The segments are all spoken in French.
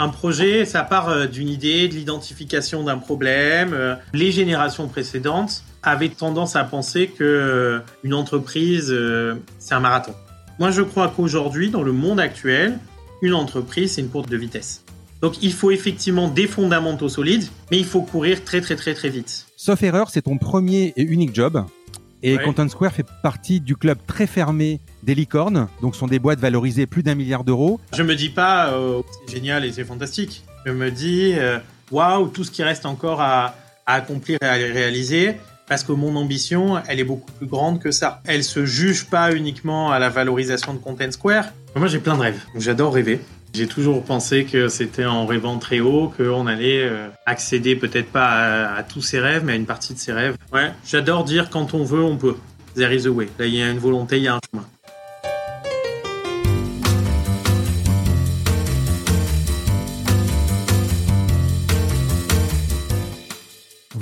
Un projet, ça part euh, d'une idée, de l'identification d'un problème. Euh, Les générations précédentes avaient tendance à penser que euh, une entreprise, c'est un marathon. Moi, je crois qu'aujourd'hui, dans le monde actuel, une entreprise, c'est une course de vitesse. Donc, il faut effectivement des fondamentaux solides, mais il faut courir très, très, très, très vite. Sauf erreur, c'est ton premier et unique job. Et Ouais. Content Square fait partie du club très fermé des licornes, donc sont des boîtes valorisées plus d'un milliard d'euros. Je me dis pas euh, c'est génial et c'est fantastique. Je me dis euh, waouh, tout ce qui reste encore à, à accomplir et à réaliser parce que mon ambition, elle est beaucoup plus grande que ça. Elle se juge pas uniquement à la valorisation de Content Square. Moi, j'ai plein de rêves. J'adore rêver. J'ai toujours pensé que c'était en rêvant très haut qu'on allait euh, accéder peut-être pas à, à tous ses rêves, mais à une partie de ses rêves. Ouais, j'adore dire quand on veut, on peut. There is a way. Là, il y a une volonté, il y a un chemin.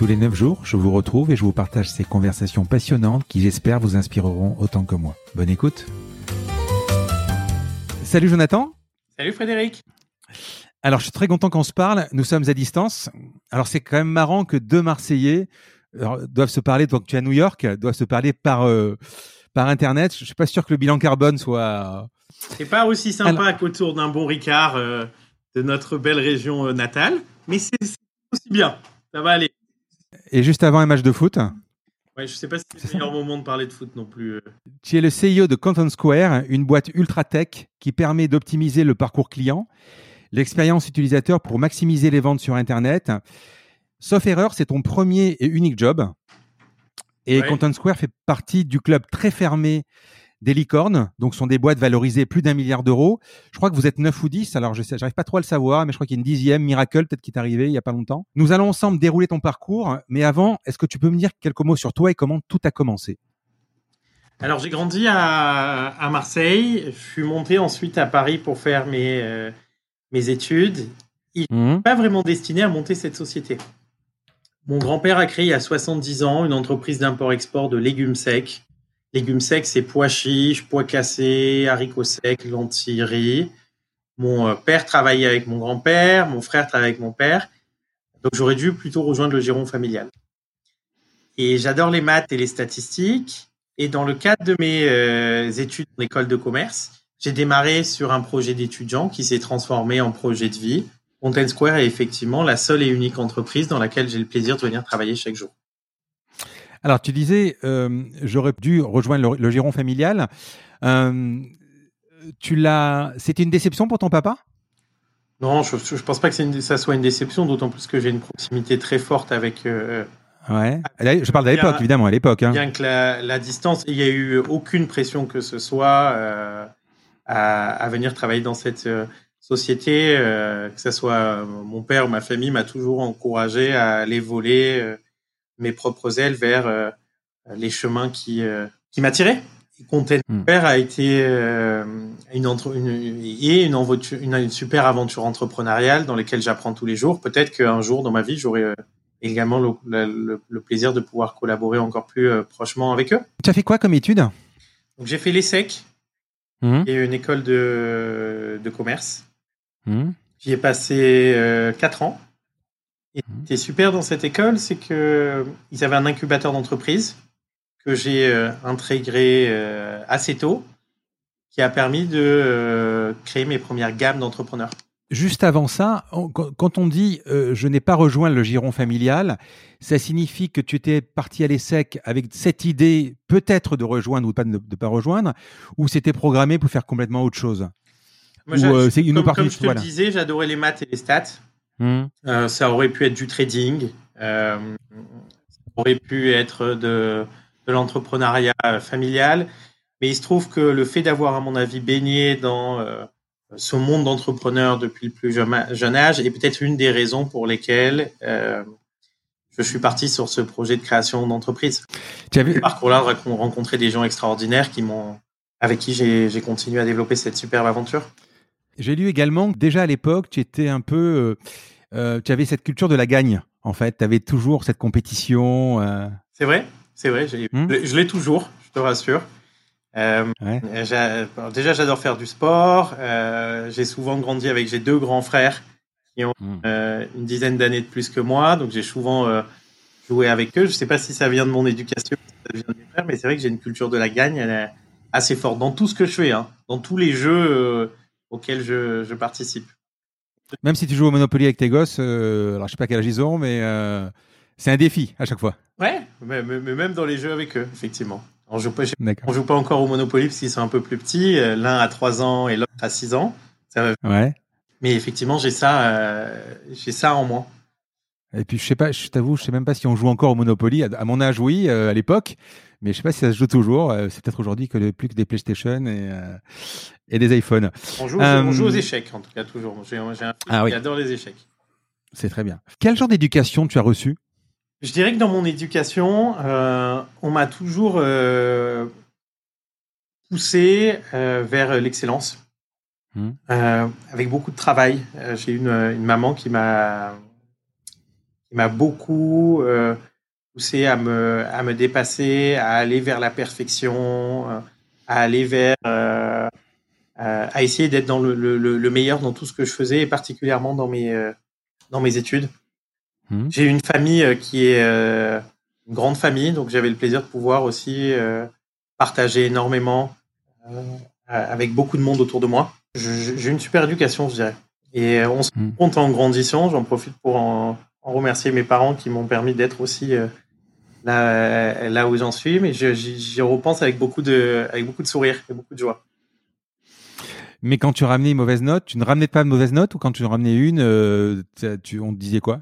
Tous les 9 jours, je vous retrouve et je vous partage ces conversations passionnantes qui j'espère vous inspireront autant que moi. Bonne écoute. Salut Jonathan. Salut Frédéric. Alors je suis très content qu'on se parle. Nous sommes à distance. Alors c'est quand même marrant que deux Marseillais euh, doivent se parler, donc tu es à New York, doivent se parler par, euh, par Internet. Je suis pas sûr que le bilan carbone soit... C'est pas aussi sympa Alors- qu'autour d'un bon Ricard euh, de notre belle région euh, natale, mais c'est aussi bien. Ça va aller. Et juste avant un match de foot, Ouais, je sais pas si c'est le meilleur moment de parler de foot non plus. euh. Tu es le CEO de Content Square, une boîte ultra tech qui permet d'optimiser le parcours client, l'expérience utilisateur pour maximiser les ventes sur Internet. Sauf erreur, c'est ton premier et unique job. Et Ouais. Content Square fait partie du club très fermé des licornes, donc sont des boîtes valorisées plus d'un milliard d'euros. Je crois que vous êtes 9 ou 10, alors je sais, j'arrive pas trop à le savoir, mais je crois qu'il y a une dixième, Miracle, peut-être qui est arrivé il y a pas longtemps. Nous allons ensemble dérouler ton parcours, mais avant, est-ce que tu peux me dire quelques mots sur toi et comment tout a commencé? Alors j'ai grandi à, à Marseille, je suis monté ensuite à Paris pour faire mes, euh, mes études. Mhm. Pas vraiment destiné à monter cette société. Mon grand-père a créé il y a 70 ans une entreprise d'import-export de légumes secs. Légumes secs, c'est pois chiches, pois cassés, haricots secs, lentilles, riz. Mon euh, père travaillait avec mon grand-père, mon frère travaillait avec mon père. Donc j'aurais dû plutôt rejoindre le giron familial. Et j'adore les maths et les statistiques. Et dans le cadre de mes euh, études en école de commerce, j'ai démarré sur un projet d'étudiant qui s'est transformé en projet de vie. Content Square est effectivement la seule et unique entreprise dans laquelle j'ai le plaisir de venir travailler chaque jour. Alors, tu disais, euh, j'aurais dû rejoindre le, le giron familial. Euh, tu l'as. C'était une déception pour ton papa? Non, je ne pense pas que une- ça soit une déception, d'autant plus que j'ai une proximité très forte avec, euh, Ouais. Je parle Bien- l'époque, évidemment, à l'époque. hein. bien que la, la distance, il n'y a eu aucune pression que ce soit à, à venir travailler dans cette société, que ce soit mon père ou ma famille m'a toujours encouragé à aller voler mes propres ailes vers euh, les chemins qui, euh, qui m'attiraient. Et Hmm. Square a été euh, une, entre- une, et une, une, une super aventure entrepreneuriale dans laquelle j'apprends tous les jours. Peut-être qu'un jour dans ma vie, j'aurai euh, également le, le- le plaisir de pouvoir collaborer encore plus euh, prochement avec eux. Tu as fait quoi comme étude? J'ai fait l'ESSEC, qui est une école de, de commerce. Mhm. J'y ai passé euh, quatre ans. Et Mhm. ce qui est super dans cette école, c'est que ils avaient un incubateur d'entreprise que j'ai euh, intégré euh, assez tôt, qui a permis de euh, créer mes premières gammes d'entrepreneurs. juste avant ça, quand on dit je n'ai pas rejoint le giron familial, ça signifie que tu étais parti à l'ESSEC avec cette idée peut-être de rejoindre ou pas de ne pas rejoindre, ou c'était programmé pour faire complètement autre chose? Une comme, comme je te le disais, j'adorais les maths et les stats. Hmm. ça aurait pu être du trading, ça aurait pu être de, de l'entrepreneuriat familial. Mais il se trouve que le fait d'avoir, à mon avis, baigné dans euh, ce monde d'entrepreneurs depuis le plus jeune, âge est peut-être une des raisons pour lesquelles euh, je suis parti sur ce projet de création d'entreprise. Tu as vu ce parcours-là, rencontrer des gens extraordinaires qui m'ont, avec qui j'ai continué à développer cette superbe aventure. J'ai lu également que déjà à l'époque, tu étais un peu, euh, tu avais cette culture de la gagne. En fait, tu avais toujours cette compétition. C'est vrai, c'est vrai. Hmm? Je l'ai toujours, je te rassure. Euh, déjà, j'adore faire du sport. Euh, j'ai souvent grandi avec j'ai deux grands frères qui ont hmm. euh, une dizaine d'années de plus que moi, donc j'ai souvent joué avec eux. Je ne sais pas si ça vient de mon éducation, ça vient de mes frères, mais c'est vrai que j'ai une culture de la gagne elle est assez forte dans tout ce que je fais, hein, dans tous les jeux auxquels je, je, participe. Même si tu joues au Monopoly avec tes gosses, alors je sais pas quel âge ils ont, mais c'est un défi à chaque fois. Ouais, mais, mais, même dans les jeux avec eux, effectivement. On joue pas, on joue pas encore au Monopoly parce qu'ils sont un peu plus petits. Euh, l'un a 3 ans et l'autre a 6 ans. Ça ouais. Mais effectivement, j'ai ça, euh, j'ai ça en moi. Et puis je sais pas, je t'avoue, je sais même pas si on joue encore au Monopoly. À, mon âge, oui, euh, à l'époque, mais je sais pas si ça se joue toujours. c'est peut-être aujourd'hui que plus que des PlayStation et, et des iPhones. On joue, on joue, aux échecs en tout cas toujours. J'ai un fils ah qui adore les échecs. C'est très bien. Quel genre d'éducation tu as reçu je dirais que dans mon éducation, euh, on m'a toujours euh, poussé euh, vers l'excellence, mmh. avec beaucoup de travail. J'ai une, une maman qui m'a qui m'a beaucoup à me à me dépasser, à aller vers la perfection, à aller vers à essayer d'être dans le, le, le, meilleur dans tout ce que je faisais et particulièrement dans mes dans mes études. Hmm. J'ai une famille euh, qui est euh, une grande famille, donc j'avais le plaisir de pouvoir aussi euh, partager énormément avec beaucoup de monde autour de moi. J'ai une super éducation, je dirais. Et on se hmm. compte en grandissant. J'en profite pour en, remercier mes parents qui m'ont permis d'être aussi là, là où j'en suis. Mais j'y repense avec beaucoup de, avec beaucoup de sourire et beaucoup de joie. Mais quand tu ramenais une mauvaise note, tu ne ramenais pas de mauvaise note ou quand tu ramenais une, tu, on te disait quoi?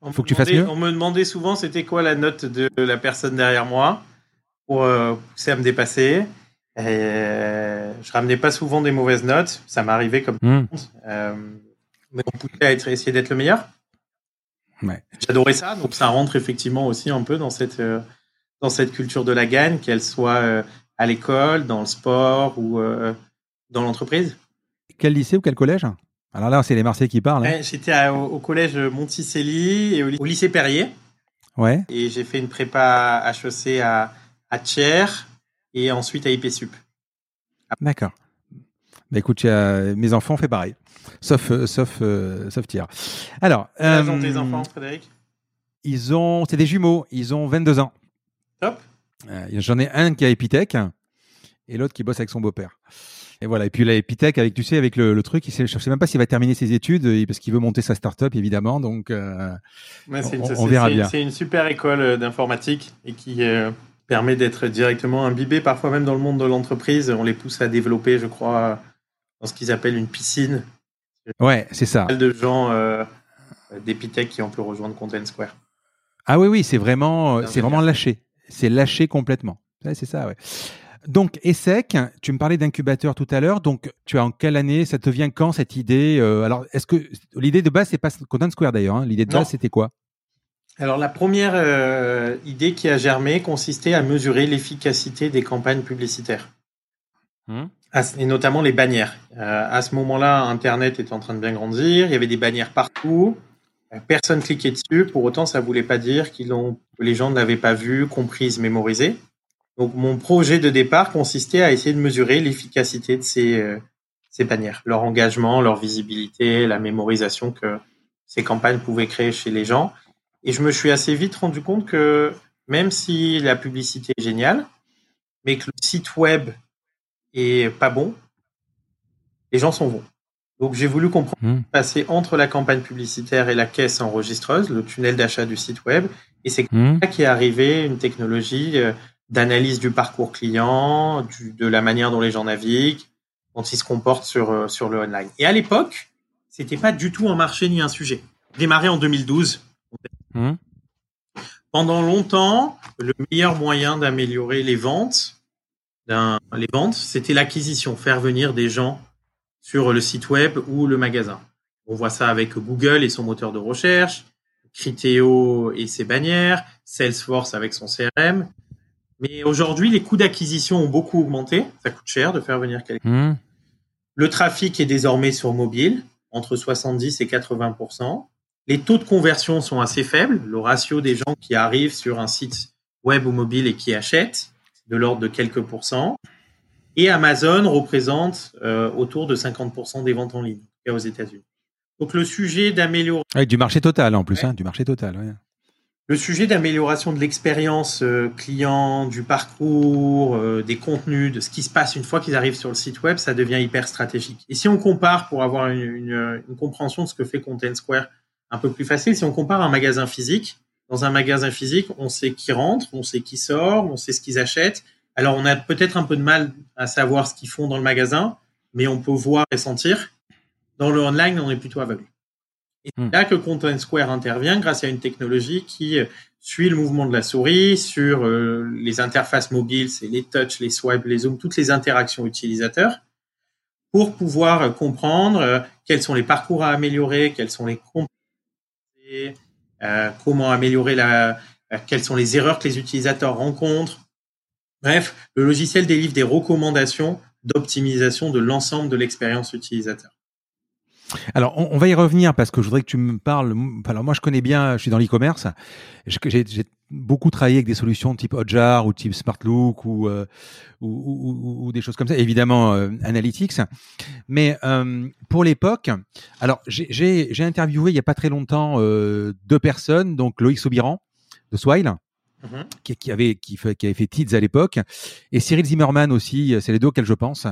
On Faut que tu fasses mieux. On me demandait souvent c'était quoi la note de la personne derrière moi pour euh, pousser à me dépasser. Et euh, je ramenais pas souvent des mauvaises notes, ça m'arrivait comme euh, mais on poussait à être, essayer d'être le meilleur. Ouais. J'adorais ça, donc ça rentre effectivement aussi un peu dans cette euh, dans cette culture de la gagne, qu'elle soit à l'école, dans le sport ou dans l'entreprise. Quel lycée ou quel collège? Alors là, c'est les Marseillais qui parlent. Hein. J'étais au, collège Monticelli et au, lycée Perrier. Ouais. Et j'ai fait une prépa HEC à, à Thiers et ensuite à IPSUP. D'accord. Bah écoute, mes enfants ont fait pareil, sauf euh, sauf euh, sauf Thiers. Alors. Quels euh, ont tes enfants, Frédéric? Ils ont, c'est des jumeaux. Ils ont 22 ans. Top. J'en ai un qui a Epitech et l'autre qui bosse avec son beau-père. Et voilà. Et puis la Epitech, avec tu sais, avec le, le truc, il sait, je sais même pas s'il va terminer ses études euh, parce qu'il veut monter sa start-up évidemment. Donc, euh, on, verra bien. C'est une super école euh, d'informatique et qui permet d'être directement imbibé, parfois même dans le monde de l'entreprise. On les pousse à développer, je crois, dans ce qu'ils appellent une piscine. Ouais, c'est ça. De gens euh, d'Epitech qui ont pu rejoindre Content Square. Ah oui, oui, c'est vraiment, c'est vraiment lâché. C'est lâché complètement. c'est ça, ouais. Donc, ESSEC, tu me parlais d'incubateur tout à l'heure. Donc, tu as en quelle année? Ça te vient quand cette idée euh, Alors, est-ce que l'idée de base, c'est pas Content Square d'ailleurs hein? L'idée de base, c'était quoi? Alors, la première euh, idée qui a germé consistait à mesurer l'efficacité des campagnes publicitaires. Hmm. Et notamment les bannières. Euh, à ce moment-là, Internet était en train de bien grandir. Il y avait des bannières partout. Personne cliquait dessus. Pour autant, ça ne voulait pas dire qu'ils que les gens ne l'avaient pas vu, comprise, mémorisé. Donc mon projet de départ consistait à essayer de mesurer l'efficacité de ces, euh, ces bannières, leur engagement, leur visibilité, la mémorisation que ces campagnes pouvaient créer chez les gens. Et je me suis assez vite rendu compte que même si la publicité est géniale, mais que le site web est pas bon, les gens sont bons. Donc j'ai voulu comprendre mmh. passer entre la campagne publicitaire et la caisse enregistreuse, le tunnel d'achat du site web. Et c'est mmh. là qu'est arrivé une technologie euh, d'analyse du parcours client, de la manière dont les gens naviguent, dont ils se comportent sur, euh, sur le online. Et à l'époque, c'était pas du tout un marché ni un sujet. Démarré en 2012. Mmh. Pendant longtemps, le meilleur moyen d'améliorer les ventes, les ventes, c'était l'acquisition, faire venir des gens sur le site web ou le magasin. On voit ça avec Google et son moteur de recherche, Criteo et ses bannières, Salesforce avec son CRM. Mais aujourd'hui, les coûts d'acquisition ont beaucoup augmenté. Ça coûte cher de faire venir quelqu'un. Mmh. Le trafic est désormais sur mobile, entre 70 et 80% Les taux de conversion sont assez faibles. Le ratio des gens qui arrivent sur un site web ou mobile et qui achètent, de l'ordre de quelques pourcents. Et Amazon représente euh, autour de 50% des ventes en ligne aux États-Unis. Donc le sujet d'amélioration... du marché total en plus, hein, du marché total. Le sujet d'amélioration de l'expérience euh, client, du parcours, euh, des contenus, de ce qui se passe une fois qu'ils arrivent sur le site web, ça devient hyper stratégique. Et si on compare, pour avoir une, une, une compréhension de ce que fait Content Square un peu plus facile, si on compare un magasin physique, dans un magasin physique, on sait qui rentre, on sait qui sort, on sait ce qu'ils achètent, alors, on a peut-être un peu de mal à savoir ce qu'ils font dans le magasin, mais on peut voir et sentir. Dans le online, on est plutôt aveugle. Et c'est hmm. là que Content Square intervient grâce à une technologie qui suit le mouvement de la souris sur euh, les interfaces mobiles, c'est les touch, les swipes, les zooms, toutes les interactions utilisateurs, pour pouvoir comprendre euh, quels sont les parcours à améliorer, quels sont les euh, comment améliorer la, quelles sont les erreurs que les utilisateurs rencontrent, Bref, le logiciel délivre des recommandations d'optimisation de l'ensemble de l'expérience utilisateur. Alors, on, va y revenir parce que je voudrais que tu me parles. Alors, moi, je connais bien, je suis dans l'e-commerce. J'ai beaucoup travaillé avec des solutions type Hotjar ou type SmartLook ou, euh, ou, ou, des choses comme ça, évidemment euh, Analytics. Mais euh, pour l'époque, alors j'ai interviewé il y a pas très longtemps deux personnes, donc Loïc Sobiran de Swile Mhm. qui, avait qui, qui avait fait Tids à l'époque et Cyril Zimmerman aussi c'est les deux auxquels je pense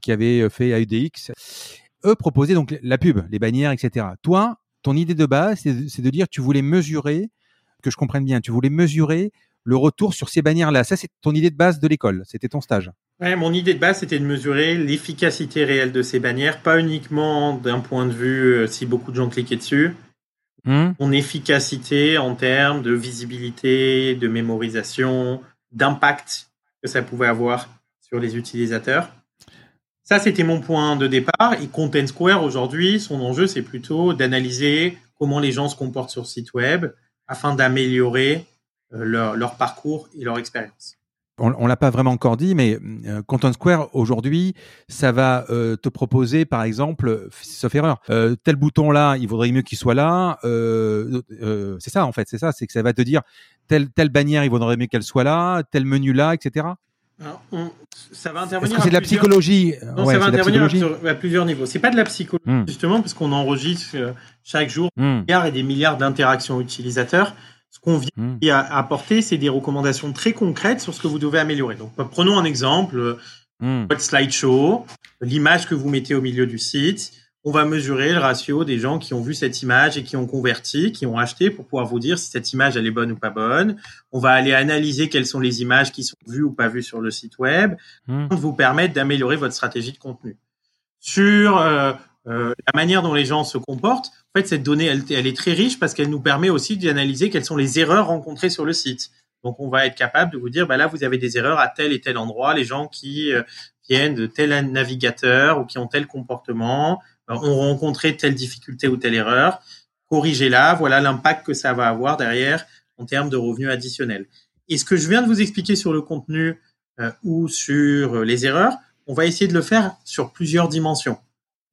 qui avait euh, fait AUDX eux proposaient donc la pub les bannières etc toi ton idée de base c'est de dire tu voulais mesurer que je comprenne bien tu voulais mesurer le retour sur ces bannières là ça c'est ton idée de base de l'école c'était ton stage Ouais, mon idée de base, c'était de mesurer l'efficacité réelle de ces bannières, pas uniquement d'un point de vue euh, si beaucoup de gens cliquaient dessus, Hmm. Son efficacité en termes de visibilité, de mémorisation, d'impact que ça pouvait avoir sur les utilisateurs. Ça, c'était mon point de départ. Et Content Square, aujourd'hui, son enjeu, c'est plutôt d'analyser comment les gens se comportent sur le site web afin d'améliorer euh, leur, parcours et leur expérience on, on l'a pas vraiment encore dit, mais euh, Content Square aujourd'hui, ça va euh, te proposer, par exemple, sauf erreur, tel bouton là, il vaudrait mieux qu'il soit là. c'est ça en fait, c'est ça, c'est que ça va te dire telle telle bannière, il vaudrait mieux qu'elle soit là, tel menu là, etc. Alors, ça va intervenir. c'est de la psychologie Non, ça va intervenir à plusieurs niveaux. C'est pas de la psychologie hmm. justement, parce qu'on enregistre chaque jour des hmm. milliards et des milliards d'interactions utilisateurs. Ce qu'on vient hmm. à apporter, c'est des recommandations très concrètes sur ce que vous devez améliorer. Donc, prenons un exemple, hmm. votre slideshow, l'image que vous mettez au milieu du site. On va mesurer le ratio des gens qui ont vu cette image et qui ont converti, qui ont acheté pour pouvoir vous dire si cette image elle est bonne ou pas bonne. On va aller analyser quelles sont les images qui sont vues ou pas vues sur le site web, mmh. vous permettre d'améliorer votre stratégie de contenu. Sur euh, euh, la manière dont les gens se comportent, en fait, cette donnée, elle, elle est très riche parce qu'elle nous permet aussi d'analyser quelles sont les erreurs rencontrées sur le site. Donc, on va être capable de vous dire, bah là, vous avez des erreurs à tel et tel endroit. Les gens qui euh, viennent de tel navigateur ou qui ont tel comportement euh, ont rencontré telle difficulté ou telle erreur. Corrigez-la. Voilà l'impact que ça va avoir derrière en termes de revenus additionnels. Et ce que je viens de vous expliquer sur le contenu ou sur les erreurs, on va essayer de le faire sur plusieurs dimensions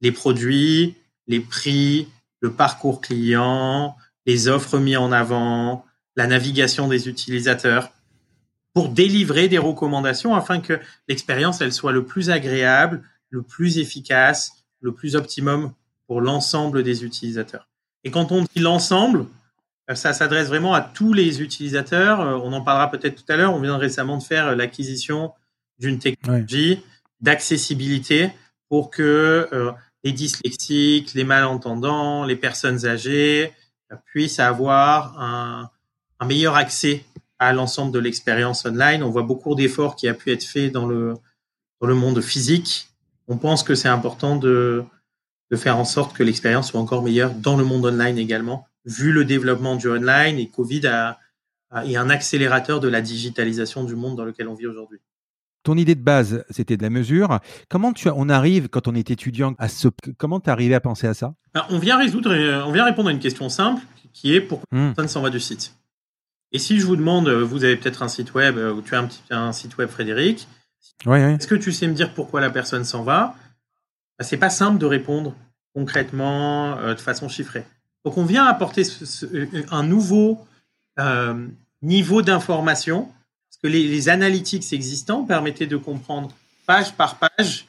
les produits, les prix, le parcours client, les offres mises en avant, la navigation des utilisateurs, pour délivrer des recommandations afin que l'expérience elle soit le plus agréable, le plus efficace, le plus optimum pour l'ensemble des utilisateurs. Et quand on dit l'ensemble, euh, ça s'adresse vraiment à tous les utilisateurs. Euh, on en parlera peut-être tout à l'heure. On vient récemment de faire l'acquisition d'une technologie d'accessibilité pour que euh, les dyslexiques, les malentendants, les personnes âgées puissent avoir un, meilleur accès à l'ensemble de l'expérience online. On voit beaucoup d'efforts qui a pu être fait dans le, dans le monde physique. On pense que c'est important de, de faire en sorte que l'expérience soit encore meilleure dans le monde online également, vu le développement du online et Covid a, est un accélérateur de la digitalisation du monde dans lequel on vit aujourd'hui. Ton idée de base, c'était de la mesure. Comment tu, on arrive, quand on est étudiant, à ce, comment tu arrivé à penser à ça? On vient résoudre, on vient répondre à une question simple, qui est pourquoi hmm. personne s'en va du site? Et si je vous demande, vous avez peut-être un site web, ou tu as un, petit, un site web, Frédéric. Est-ce que tu sais me dire pourquoi la personne s'en va? Bah, C'est pas simple de répondre concrètement, euh, de façon chiffrée. Donc on vient apporter un nouveau euh, niveau d'information que les, analytics existants permettaient de comprendre page par page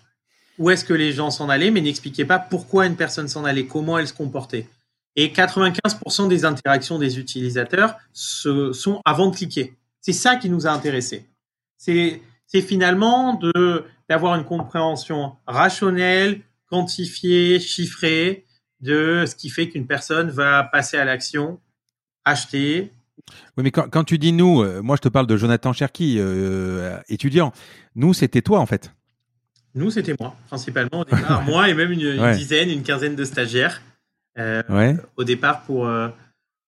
où est-ce que les gens s'en allaient, mais n'expliquaient pas pourquoi une personne s'en allait, comment elle se comportait. Et 95% des interactions des utilisateurs se, sont avant de cliquer. C'est ça qui nous a intéressés. C'est finalement de d'avoir une compréhension rationnelle, quantifiée, chiffrée de ce qui fait qu'une personne va passer à l'action, acheter, oui, mais quand, tu dis nous, euh, moi je te parle de Jonathan Cherki, euh, étudiant. Nous, c'était toi en fait. Nous, c'était moi, principalement au départ. moi et même une, dizaine, une quinzaine de stagiaires euh, au départ pour,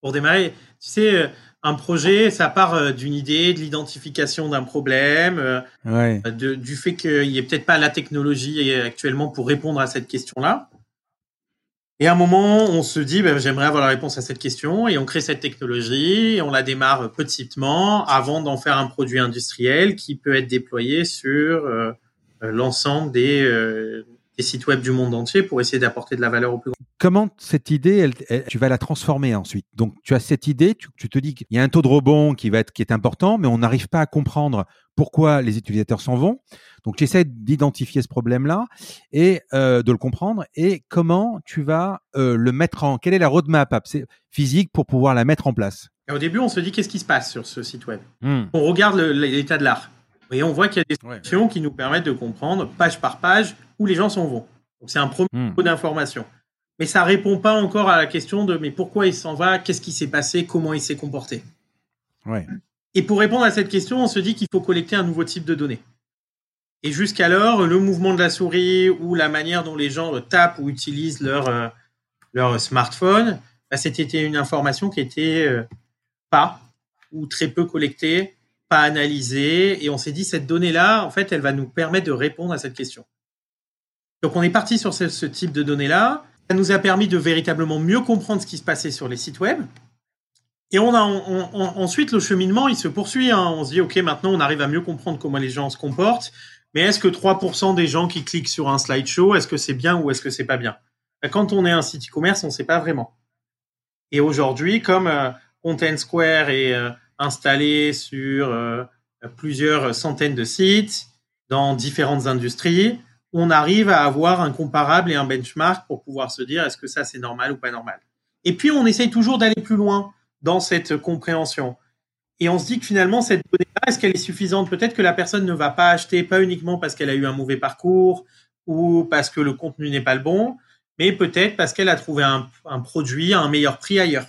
pour démarrer. Tu sais, un projet, ça part d'une idée, de l'identification d'un problème, du fait qu'il n'y ait peut-être pas la technologie actuellement pour répondre à cette question-là. Et à un moment, on se dit, ben, j'aimerais avoir la réponse à cette question, et on crée cette technologie, et on la démarre petitement avant d'en faire un produit industriel qui peut être déployé sur euh, l'ensemble des, euh, des, sites web du monde entier pour essayer d'apporter de la valeur au plus grand. Comment cette idée, elle, tu vas la transformer ensuite? Donc, tu as cette idée, tu, tu te dis qu'il y a un taux de rebond qui va être qui est important, mais on n'arrive pas à comprendre pourquoi les utilisateurs s'en vont. Donc, tu essaies d'identifier ce problème-là et euh, de le comprendre et comment tu vas euh, le mettre en. Quelle est la roadmap physique pour pouvoir la mettre en place? Au début, on se dit qu'est-ce qui se passe sur ce site web? Hmm. On regarde l'état de l'art et on voit qu'il y a des solutions qui nous permettent de comprendre page par page où les gens s'en vont. Donc, c'est un premier niveau d'information. Mais ça répond pas encore à la question de mais pourquoi il s'en va, qu'est-ce qui s'est passé, comment il s'est comporté? Ouais. Et pour répondre à cette question, on se dit qu'il faut collecter un nouveau type de données. Et jusqu'alors, le mouvement de la souris ou la manière dont les gens tapent ou utilisent leur, euh, leur smartphone, bah, c'était une information qui était euh, pas ou très peu collectée, pas analysée. Et on s'est dit, cette donnée-là, en fait, elle va nous permettre de répondre à cette question. Donc on est parti sur ce, type de données-là. Ça nous a permis de véritablement mieux comprendre ce qui se passait sur les sites web. Et on a ensuite le cheminement, il se poursuit. Hein. On se dit, ok, maintenant on arrive à mieux comprendre comment les gens se comportent. Mais est-ce que 3% des gens qui cliquent sur un slideshow, est-ce que c'est bien ou est-ce que c'est pas bien? Ben, Quand on est un site e-commerce, on ne sait pas vraiment. Et aujourd'hui, comme euh, Content Square est euh, installé sur euh, plusieurs centaines de sites dans différentes industries, on arrive à avoir un comparable et un benchmark pour pouvoir se dire est-ce que ça c'est normal ou pas normal? Et puis on essaye toujours d'aller plus loin dans cette compréhension. Et on se dit que finalement, cette donnée-là, est-ce qu'elle est suffisante? Peut-être que la personne ne va pas acheter, pas uniquement parce qu'elle a eu un mauvais parcours ou parce que le contenu n'est pas le bon, mais peut-être parce qu'elle a trouvé un, produit à un meilleur prix ailleurs.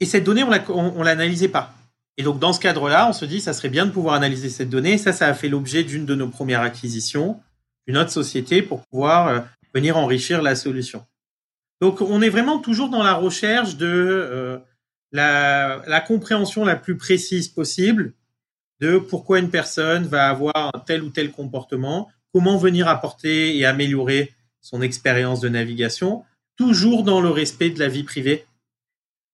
Et cette donnée, on ne l'analysait pas. Et donc, dans ce cadre-là, on se dit, ça serait bien de pouvoir analyser cette donnée. Ça, ça a fait l'objet d'une de nos premières acquisitions, d'une autre société, pour pouvoir euh, venir enrichir la solution. Donc, on est vraiment toujours dans la recherche de euh, la, compréhension la plus précise possible de pourquoi une personne va avoir un tel ou tel comportement, comment venir apporter et améliorer son expérience de navigation, toujours dans le respect de la vie privée.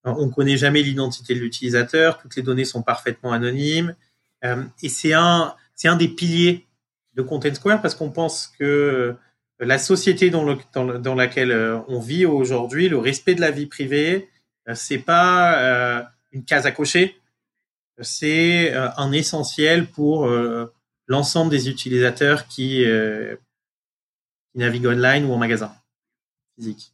On ne connaît jamais l'identité de l'utilisateur, toutes les données sont parfaitement anonymes, euh, et c'est un, c'est un des piliers de Content Square parce qu'on pense que la société dans, laquelle euh, on vit aujourd'hui, le respect de la vie privée, euh, c'est pas euh, une case à cocher, c'est euh, un essentiel pour l'ensemble des utilisateurs qui, qui naviguent online ou en magasin physique.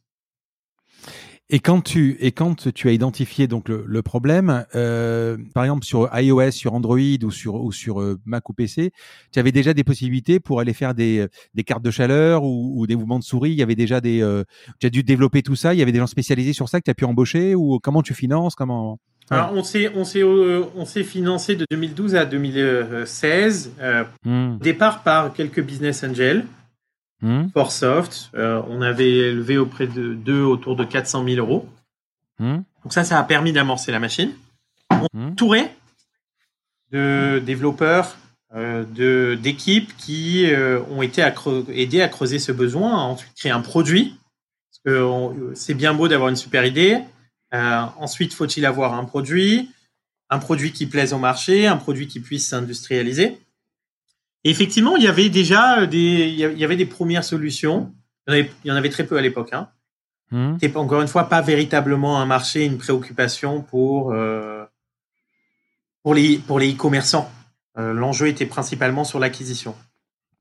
Et quand tu et quand tu as identifié donc le, problème, euh, par exemple sur iOS, sur Android ou sur ou sur euh, Mac ou PC, tu avais déjà des possibilités pour aller faire des, des cartes de chaleur ou, des mouvements de souris. Il y avait déjà des, euh, tu as dû développer tout ça. Il y avait des gens spécialisés sur ça que tu as pu embaucher ou comment tu finances, comment alors, on s'est, on s'est, on s'est financé de 2012 à 2016. Hmm. Départ par quelques business angels. Hmm. Forsoft, euh, on avait levé auprès de d'eux autour de 400 000 euros. Hmm. Donc ça, ça a permis d'amorcer la machine. On hmm. touré de développeurs, euh, de d'équipes qui euh, ont été à aidés à creuser ce besoin, à ensuite créer un produit. Parce que c'est bien beau d'avoir une super idée. ensuite, faut-il avoir un produit, un produit qui plaise au marché, un produit qui puisse s'industrialiser effectivement, il y avait déjà des, il y avait des premières solutions. Il y en avait, très peu à l'époque. Hein. Hmm. encore une fois pas véritablement un marché, une préoccupation pour euh, pour les pour les e-commerçants. Euh, l'enjeu était principalement sur l'acquisition.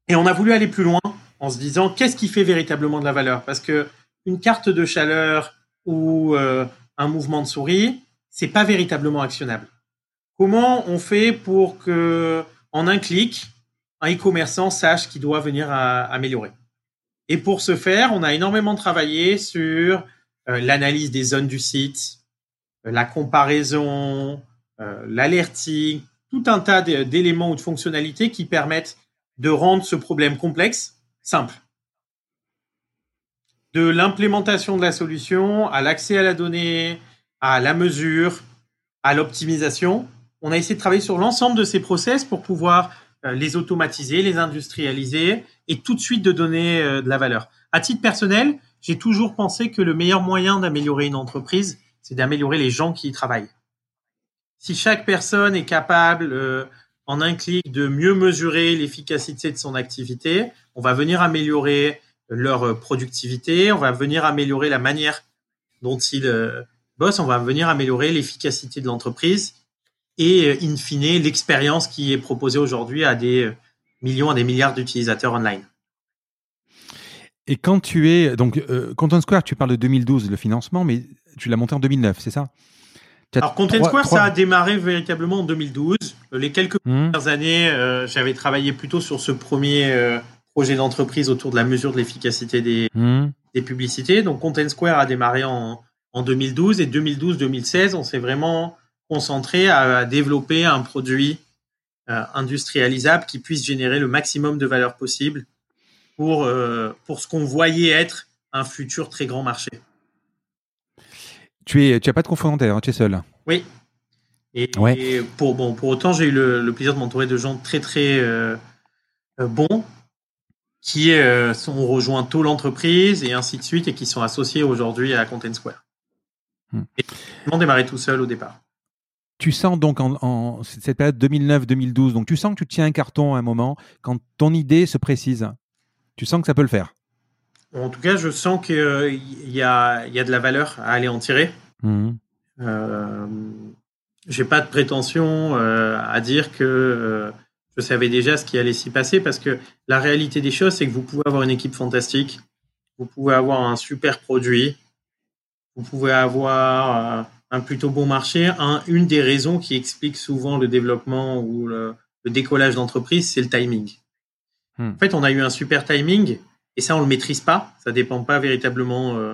Et on a voulu aller plus loin en se disant qu'est-ce qui fait véritablement de la valeur? Parce que une carte de chaleur ou euh, un mouvement de souris, c'est pas véritablement actionnable. Comment on fait pour que en un clic, un e-commerçant sache qu'il doit venir à, améliorer. Et pour ce faire, on a énormément travaillé sur euh, l'analyse des zones du site, euh, la comparaison, euh, l'alerting, tout un tas d'éléments ou de fonctionnalités qui permettent de rendre ce problème complexe simple. De l'implémentation de la solution à l'accès à la donnée, à la mesure, à l'optimisation, on a essayé de travailler sur l'ensemble de ces process pour pouvoir les automatiser, les industrialiser et tout de suite de donner euh, de la valeur. À titre personnel, j'ai toujours pensé que le meilleur moyen d'améliorer une entreprise, c'est d'améliorer les gens qui y travaillent. Si chaque personne est capable, euh, en un clic, de mieux mesurer l'efficacité de son activité, on va venir améliorer leur productivité, on va venir améliorer la manière dont ils bossent, on va venir améliorer l'efficacité de l'entreprise et euh, in fine l'expérience qui est proposée aujourd'hui à des euh, millions, à des milliards d'utilisateurs online. Et quand tu es donc euh, Content Square, tu parles de 2012 le financement, mais tu l'as monté en 2009, c'est ça? Alors Content Square, ça a démarré véritablement en 2012. Les quelques mmh. premières années, j'avais travaillé plutôt sur ce premier projet d'entreprise autour de la mesure de l'efficacité des, mmh. des publicités. Donc Content Square a démarré en, en 2012 et 2012-2016, on s'est vraiment concentré à, développer un produit euh, industrialisable qui puisse générer le maximum de valeur possible pour, euh, pour ce qu'on voyait être un futur très grand marché. Tu n'as pas de cofondateur, hein, tu es seul. Oui. Et, pour, bon, pour autant, j'ai eu le, plaisir de m'entourer de gens très très euh, bons qui sont rejoints tôt l'entreprise et ainsi de suite et qui sont associés aujourd'hui à Content Square. Hmm. Et ils ont démarré tout seul au départ. Tu sens donc en, cette période 2009-2012, donc tu sens que tu tiens un carton à un moment quand ton idée se précise. Tu sens que ça peut le faire. En tout cas, je sens qu'il euh, y, a, y, a, de la valeur à aller en tirer. Mmh. Euh, J'ai pas de prétention euh, à dire que euh, je savais déjà ce qui allait s'y passer parce que la réalité des choses, c'est que vous pouvez avoir une équipe fantastique, vous pouvez avoir un super produit, vous pouvez avoir un plutôt bon marché. une des raisons qui explique souvent le développement ou le, décollage d'entreprise, c'est le timing. Hmm. En fait, on a eu un super timing et ça, on le maîtrise pas. Ça dépend pas véritablement euh,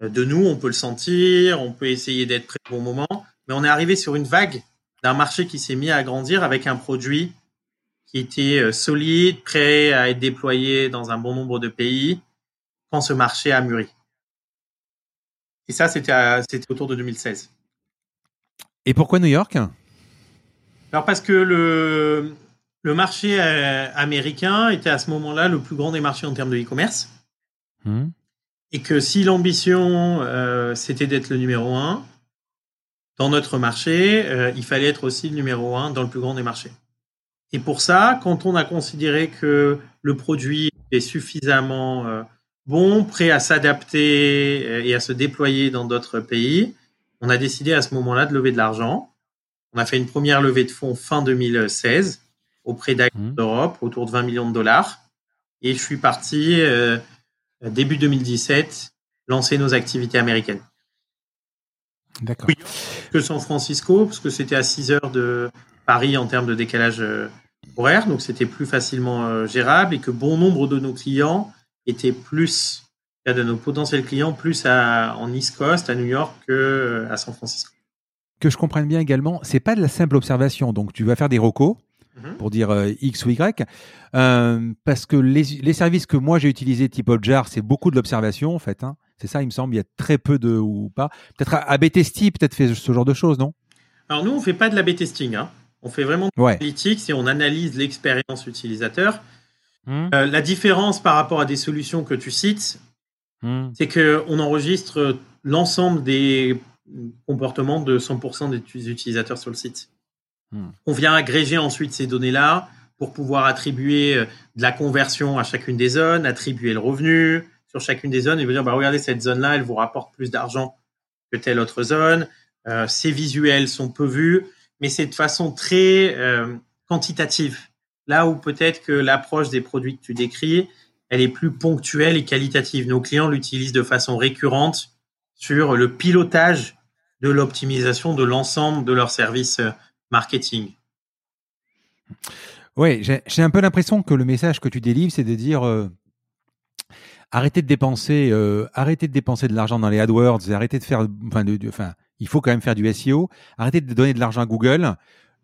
de nous. On peut le sentir, on peut essayer d'être prêt au bon moment, mais on est arrivé sur une vague d'un marché qui s'est mis à grandir avec un produit qui était euh, solide, prêt à être déployé dans un bon nombre de pays quand ce marché a mûri. Et ça, c'était autour de 2016. Et pourquoi New York? Alors parce que le, le marché euh, américain était à ce moment-là le plus grand des marchés en termes de e-commerce. Hmm. Et que si l'ambition, euh, c'était d'être le numéro un dans notre marché, euh, il fallait être aussi le numéro un dans le plus grand des marchés. Et pour ça, quand on a considéré que le produit est suffisamment bon, prêt à s'adapter euh, et à se déployer dans d'autres pays, on a décidé à ce moment-là de lever de l'argent. On a fait une première levée de fonds fin 2016 auprès d'Europe mmh. d'Europe, autour de 20 millions de dollars. Et je suis parti euh, début 2017 lancer nos activités américaines. D'accord. Oui, que San Francisco, parce que c'était à 6 heures de Paris en termes de décalage euh, horaire, donc c'était plus facilement gérable et que bon nombre de nos clients étaient plus, de nos potentiels clients, plus à, en East Coast, à New York, que euh, à San Francisco. Que je comprenne bien également, c'est pas de la simple observation. Donc tu vas faire des recos Mhm. pour dire euh, X ou Y, euh, parce que les, les services que moi j'ai utilisés type Hotjar, c'est beaucoup de l'observation en fait. Hein. C'est ça, il me semble. Il y a très peu de ou pas. Peut-être AB peut-être fait ce genre de choses, non? Alors nous, on fait pas de l'A-B testing, hein. on fait vraiment de Ouais. et on analyse l'expérience utilisateur. Hmm, Euh, la différence par rapport à des solutions que tu cites, hmm. c'est qu'on enregistre l'ensemble des comportements de 100% des utilisateurs sur le site. Hmm. On vient agréger ensuite ces données-là pour pouvoir attribuer euh, de la conversion à chacune des zones, attribuer le revenu sur chacune des zones et vous dire, bah, regardez, cette zone-là, elle vous rapporte plus d'argent que telle autre zone. Euh, ces visuels sont peu vus, mais c'est de façon très euh, quantitative. Là où peut-être que l'approche des produits que tu décris, elle est plus ponctuelle et qualitative. Nos clients l'utilisent de façon récurrente sur le pilotage de l'optimisation de l'ensemble de leurs services euh, marketing. Ouais, j'ai un peu l'impression que le message que tu délivres, c'est de dire euh, arrêtez de dépenser, euh, arrêtez de dépenser de l'argent dans les AdWords, arrêtez de faire, enfin, il faut quand même faire du SEO. Arrêtez de donner de l'argent à Google.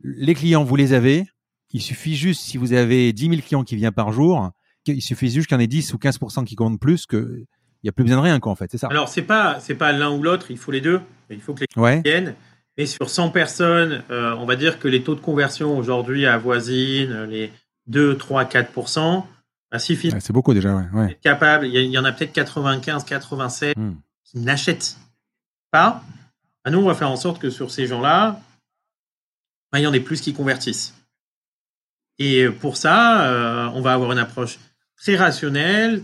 Les clients, vous les avez. Il suffit juste, si vous avez 10 000 clients qui viennent par jour, qu'il suffit juste qu'il y en ait 10 ou 15% qui comptent plus, que il y a plus besoin de rien, quoi, en fait. C'est ça. Alors c'est pas c'est pas l'un ou l'autre, il faut les deux. Il faut que les Ouais. viennent. Mais sur 100 personnes, euh, on va dire que les taux de conversion aujourd'hui avoisinent les 2, 3, 4 bah, Si Ouais, c'est beaucoup déjà, ouais. capable, il y, il en a peut-être 95, 87 Hmm. qui n'achètent pas. Bah, nous, on va faire en sorte que sur ces gens-là, bah, il y en ait plus qui convertissent. Et pour ça, euh, on va avoir une approche très rationnelle,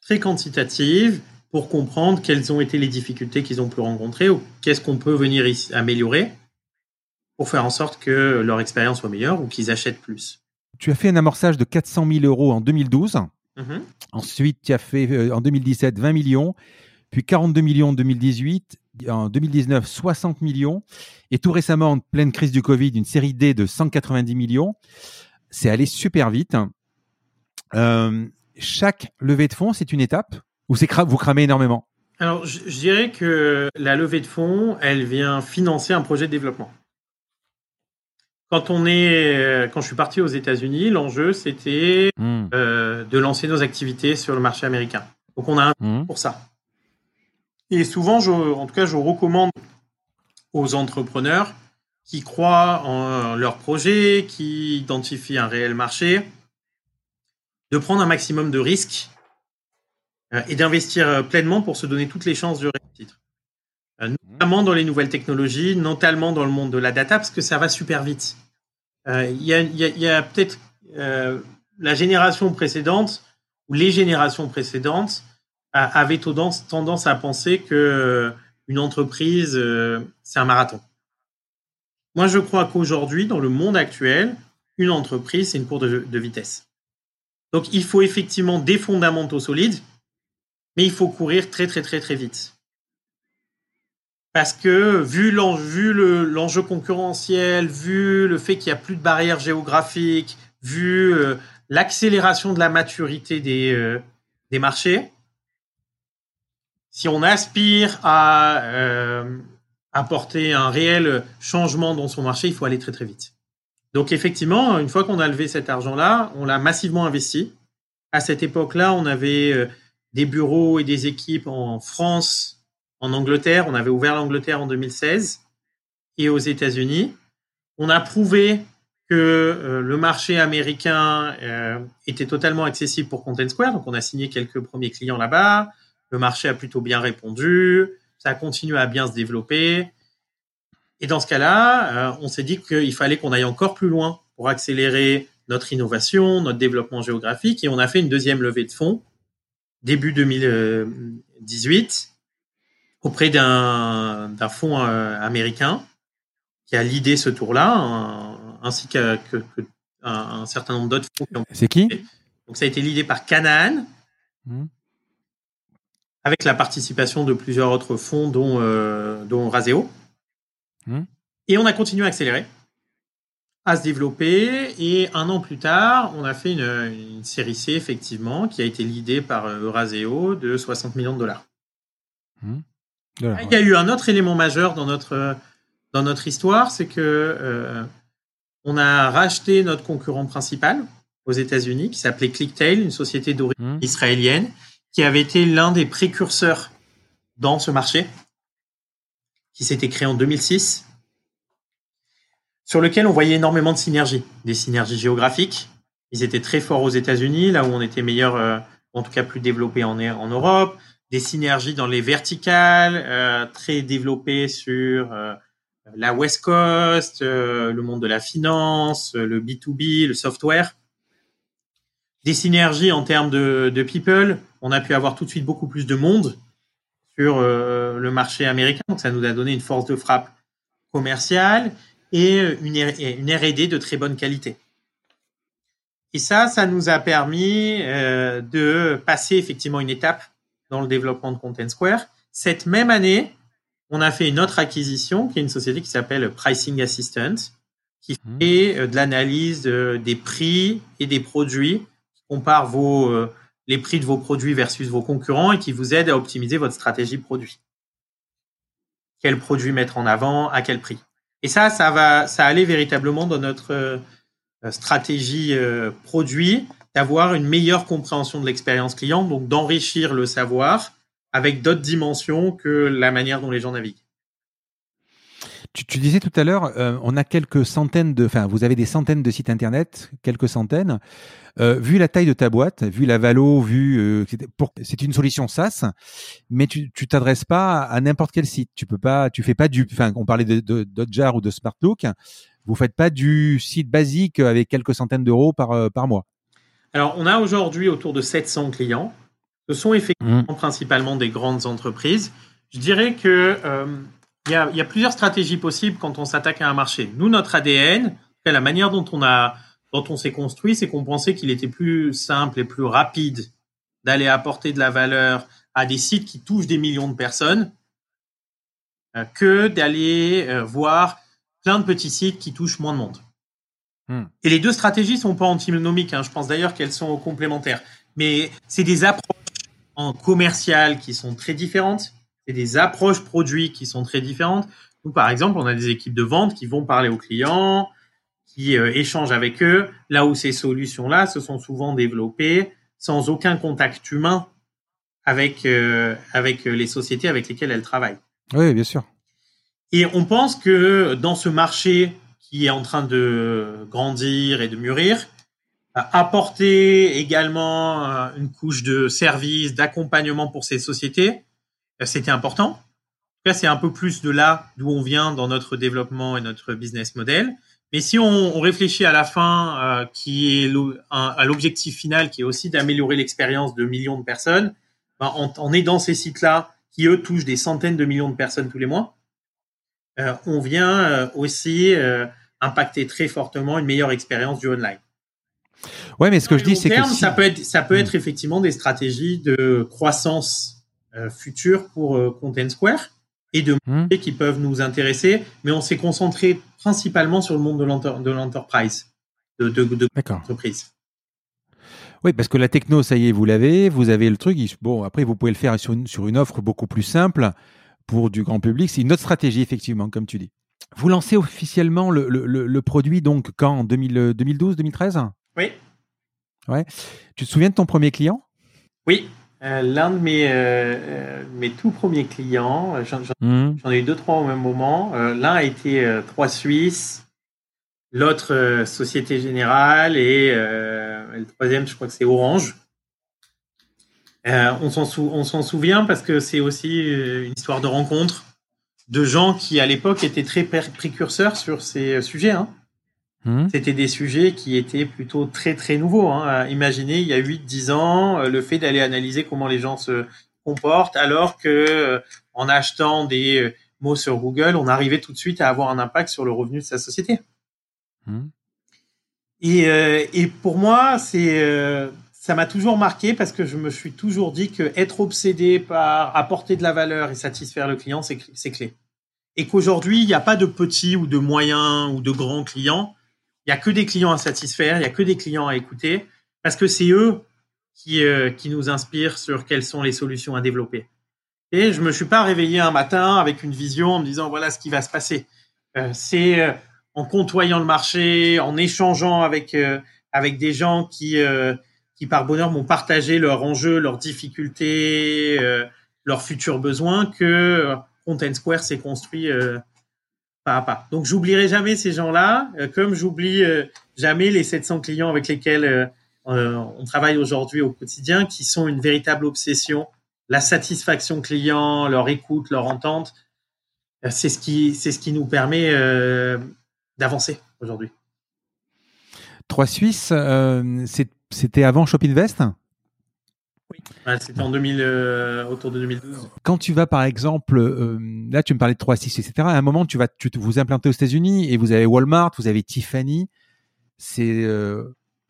très quantitative, pour comprendre quelles ont été les difficultés qu'ils ont pu rencontrer ou qu'est-ce qu'on peut venir améliorer pour faire en sorte que leur expérience soit meilleure ou qu'ils achètent plus. Tu as fait un amorçage de 400 000 euros en 2012. Mhm. Ensuite, tu as fait euh, en 2017 20 millions, puis 42 millions en 2018, en 2019 60 millions, et tout récemment, en pleine crise du Covid, une série D de 190 millions. C'est allé super vite. Euh, chaque levée de fonds, c'est une étape ou c'est cra- vous cramez énormément? Alors, je, je dirais que la levée de fonds, elle vient financer un projet de développement. Quand on est, euh, quand je suis parti aux États-Unis, l'enjeu c'était Hmm, euh, de lancer nos activités sur le marché américain. Donc, on a un hmm, pour ça. Et souvent, je, en tout cas, je recommande aux entrepreneurs qui croient en leur projet, qui identifient un réel marché, de prendre un maximum de risques euh, et d'investir euh, pleinement pour se donner toutes les chances de réussite. Euh, notamment dans les nouvelles technologies, notamment dans le monde de la data, parce que ça va super vite. Il y a, peut-être euh, la génération précédente ou les générations précédentes avaient tendance, tendance à penser que une entreprise, euh, c'est un marathon. Moi, je crois qu'aujourd'hui, dans le monde actuel, une entreprise, c'est une course de, vitesse. Donc, il faut effectivement des fondamentaux solides, mais il faut courir très, très, très, très vite. Parce que, vu l'en- vu le- l'enjeu concurrentiel, vu le fait qu'il n'y a plus de barrières géographiques, vu euh, l'accélération de la maturité des, euh, des marchés, si on aspire à euh, apporter un réel changement dans son marché, il faut aller très très vite. Donc effectivement, une fois qu'on a levé cet argent-là, on l'a massivement investi. À cette époque-là, on avait euh, des bureaux et des équipes en France, en Angleterre. On avait ouvert l'Angleterre en 2016 et aux États-Unis. On a prouvé que euh, le marché américain euh, était totalement accessible pour Content Square. Donc on a signé quelques premiers clients là-bas. Le marché a plutôt bien répondu. Ça a continué à bien se développer. Et dans ce cas-là, euh, on s'est dit qu'il fallait qu'on aille encore plus loin pour accélérer notre innovation, notre développement géographique. Et on a fait une deuxième levée de fonds début 2018 auprès d'un d'un fonds euh, américain qui a l'idée ce tour-là, ainsi qu'un que, que un, un certain nombre d'autres fonds. qui ont- C'est qui? Donc ça a été l'idée par Canaan, Hmm. Avec la participation de plusieurs autres fonds, dont, euh, dont Raseo. Hmm. Et on a continué à accélérer, à se développer. Et un an plus tard, on a fait une, série C, effectivement, qui a été l'idée par Euraseo de 60 millions de dollars. Hmm. Il y a eu un autre élément majeur dans notre, dans notre histoire, c'est que on a racheté notre concurrent principal aux États-Unis, qui s'appelait ClickTail, une société d'origine mmh. israélienne, qui avait été l'un des précurseurs dans ce marché, qui s'était créé en 2006, sur lequel on voyait énormément de synergies, des synergies géographiques. Ils étaient très forts aux États-Unis, là où on était meilleur, euh, en tout cas plus développé en, Europe, des synergies dans les verticales, euh, très développées sur euh, la West Coast, le monde de la finance, le B2B, le software. Des synergies en termes de, people. On a pu avoir tout de suite beaucoup plus de monde sur euh, le marché américain. Donc, ça nous a donné une force de frappe commerciale et une, une R&D de très bonne qualité. Et ça, ça nous a permis de passer effectivement une étape dans le développement de Content Square. Cette même année, on a fait une autre acquisition qui est une société qui s'appelle Pricing Assistant, qui mmh. fait euh, de l'analyse des prix et des produits, compare vos, euh, les prix de vos produits versus vos concurrents et qui vous aide à optimiser votre stratégie produit. Quel produit mettre en avant, à quel prix. Et ça, ça va, ça allait véritablement dans notre euh, stratégie produit, d'avoir une meilleure compréhension de l'expérience client, donc d'enrichir le savoir avec d'autres dimensions que la manière dont les gens naviguent. Tu, disais tout à l'heure, euh, on a quelques centaines de, enfin, vous avez des centaines de sites internet, quelques centaines. Euh, vu la taille de ta boîte, vu la valo, vu, euh, c'est une solution SaaS, mais tu, tu t'adresses pas à n'importe quel site. Tu peux pas, tu fais pas du, enfin, on parlait de, de, ou de SmartLook. Vous faites pas du site basique avec quelques centaines d'euros par, par mois. Alors, on a aujourd'hui autour de 700 clients. Ce sont effectivement mmh. principalement des grandes entreprises. Je dirais que euh, il y, a, plusieurs stratégies possibles quand on s'attaque à un marché. Nous, notre ADN, la manière dont on a, dont on s'est construit, c'est qu'on pensait qu'il était plus simple et plus rapide d'aller apporter de la valeur à des sites qui touchent des millions de personnes euh, que d'aller euh, voir plein de petits sites qui touchent moins de monde. Mmh. Et les deux stratégies sont pas antinomiques. Hein. Je pense d'ailleurs qu'elles sont complémentaires. Mais c'est des approches en commercial qui sont très différentes et des approches produits qui sont très différentes. Nous, par exemple, on a des équipes de vente qui vont parler aux clients, qui euh, échangent avec eux, là où ces solutions-là se sont souvent développées sans aucun contact humain avec, euh, avec les sociétés avec lesquelles elles travaillent. Oui, bien sûr. Et on pense que dans ce marché qui est en train de grandir et de mûrir, apporter également euh, une couche de service, d'accompagnement pour ces sociétés, euh, c'était important. Là, c'est un peu plus de là d'où on vient dans notre développement et notre business model. Mais si on, réfléchit à la fin, euh, qui est à l'objectif final, qui est aussi d'améliorer l'expérience de millions de personnes, ben, on, est dans ces sites-là qui eux touchent des centaines de millions de personnes tous les mois. on vient aussi impacter très fortement une meilleure expérience du online. Ouais, mais ce que je dis, c'est que ça peut être, ça peut être effectivement des stratégies de croissance euh, future pour euh, Content Square et de hmm. qui peuvent nous intéresser, mais on s'est concentré principalement sur le monde de l'enterprise, de, de, de, l'entreprise. Oui, parce que la techno, ça y est, vous l'avez, vous avez le truc. Bon, après, vous pouvez le faire sur une, sur une offre beaucoup plus simple pour du grand public. C'est une autre stratégie, effectivement, comme tu dis. Vous lancez officiellement le, le, le produit donc quand? En 2012, 2013 Oui. Ouais. Tu te souviens de ton premier client? Oui, euh, l'un de mes, euh, euh, mes tout premiers clients, mmh. j'en ai eu deux, trois au même moment. L'un a été Trois Suisses, l'autre Société Générale et le troisième, je crois que c'est Orange. on s'en souvient parce que c'est aussi une histoire de rencontre de gens qui, à l'époque, étaient très précurseurs sur ces sujets. Hein. Mmh. C'était des sujets qui étaient plutôt très très nouveaux. Hein. Imaginez, il y a 8-10 ans, euh, le fait d'aller analyser comment les gens se comportent, alors que euh, en achetant des euh, mots sur Google, on arrivait tout de suite à avoir un impact sur le revenu de sa société. Mmh. Et, et, pour moi, c'est ça m'a toujours marqué parce que je me suis toujours dit que être obsédé par apporter de la valeur et satisfaire le client, c'est clé. et qu'aujourd'hui, il n'y a pas de petits ou de moyens ou de grands clients. Il n'y a que des clients à satisfaire, il n'y a que des clients à écouter, parce que c'est eux qui, euh, qui nous inspirent sur quelles sont les solutions à développer. Et je me suis pas réveillé un matin avec une vision en me disant voilà ce qui va se passer. Euh, c'est euh, en côtoyant le marché, en échangeant avec euh, avec des gens qui qui par bonheur m'ont partagé leurs enjeux, leurs difficultés, leurs futurs besoins que Content Square s'est construit pas. Donc j'oublierai jamais ces gens-là, comme j'oublie jamais les 700 clients avec lesquels on travaille aujourd'hui au quotidien, qui sont une véritable obsession la satisfaction client, leur écoute, leur entente, euh, c'est ce qui, nous permet euh, d'avancer aujourd'hui. Trois Suisses, euh, c'était avant Shopinvest? Oui, c'était en 2000, autour de 2012. Quand tu vas par exemple, là tu me parlais de 3 Suisses, etc. À un moment, tu vas tu, vous implanter aux États-Unis et vous avez Walmart, vous avez Tiffany. C'est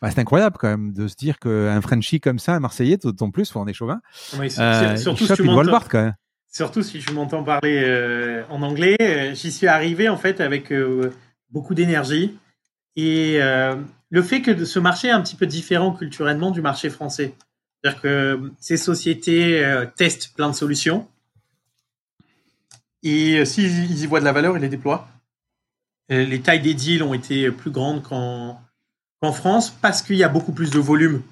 bah, c'est incroyable quand même de se dire qu'un Frenchie comme ça, un Marseillais, d'autant plus, en est chauvin. euh, surtout, si tu Walmart, quand même. surtout si je m'entends parler euh, en anglais. Euh, j'y suis arrivé en fait avec euh, beaucoup d'énergie. Et le fait que ce marché est un petit peu différent culturellement du marché français. C'est-à-dire que ces sociétés testent plein de solutions. Et s'ils y voient de la valeur, ils les déploient. Les tailles des deals ont été plus grandes qu'en en France parce qu'il y a beaucoup plus de volume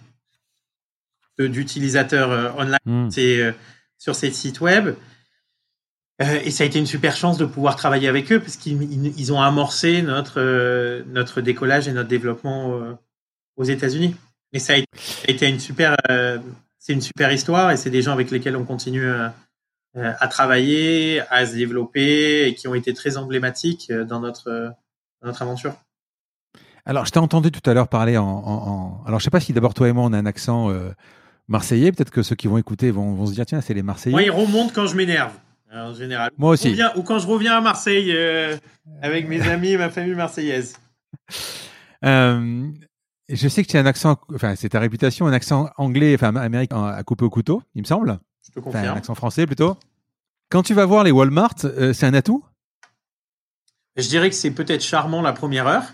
d'utilisateurs euh, online hmm. euh, sur ces sites web. Euh, et ça a été une super chance de pouvoir travailler avec eux parce qu'ils ont amorcé notre, notre décollage et notre développement aux États-Unis. Et ça a été une super, c'est une super histoire et c'est des gens avec lesquels on continue à travailler, à se développer et qui ont été très emblématiques dans notre, dans notre aventure. Alors, je t'ai entendu tout à l'heure parler en, Alors, je sais pas si d'abord toi et moi on a un accent euh, marseillais. Peut-être que ceux qui vont écouter vont, se dire tiens, c'est les Marseillais. Moi, ils remontent quand je m'énerve. En général. Moi aussi. ou quand je reviens à Marseille euh, avec mes amis et ma famille marseillaise. Euh, je sais que tu as un accent, enfin, c'est ta réputation, un accent anglais, enfin, américain à couper au couteau, il me semble. Je te confirme. un accent français plutôt. Quand tu vas voir les Walmart, c'est un atout? Je dirais que c'est peut-être charmant la première heure.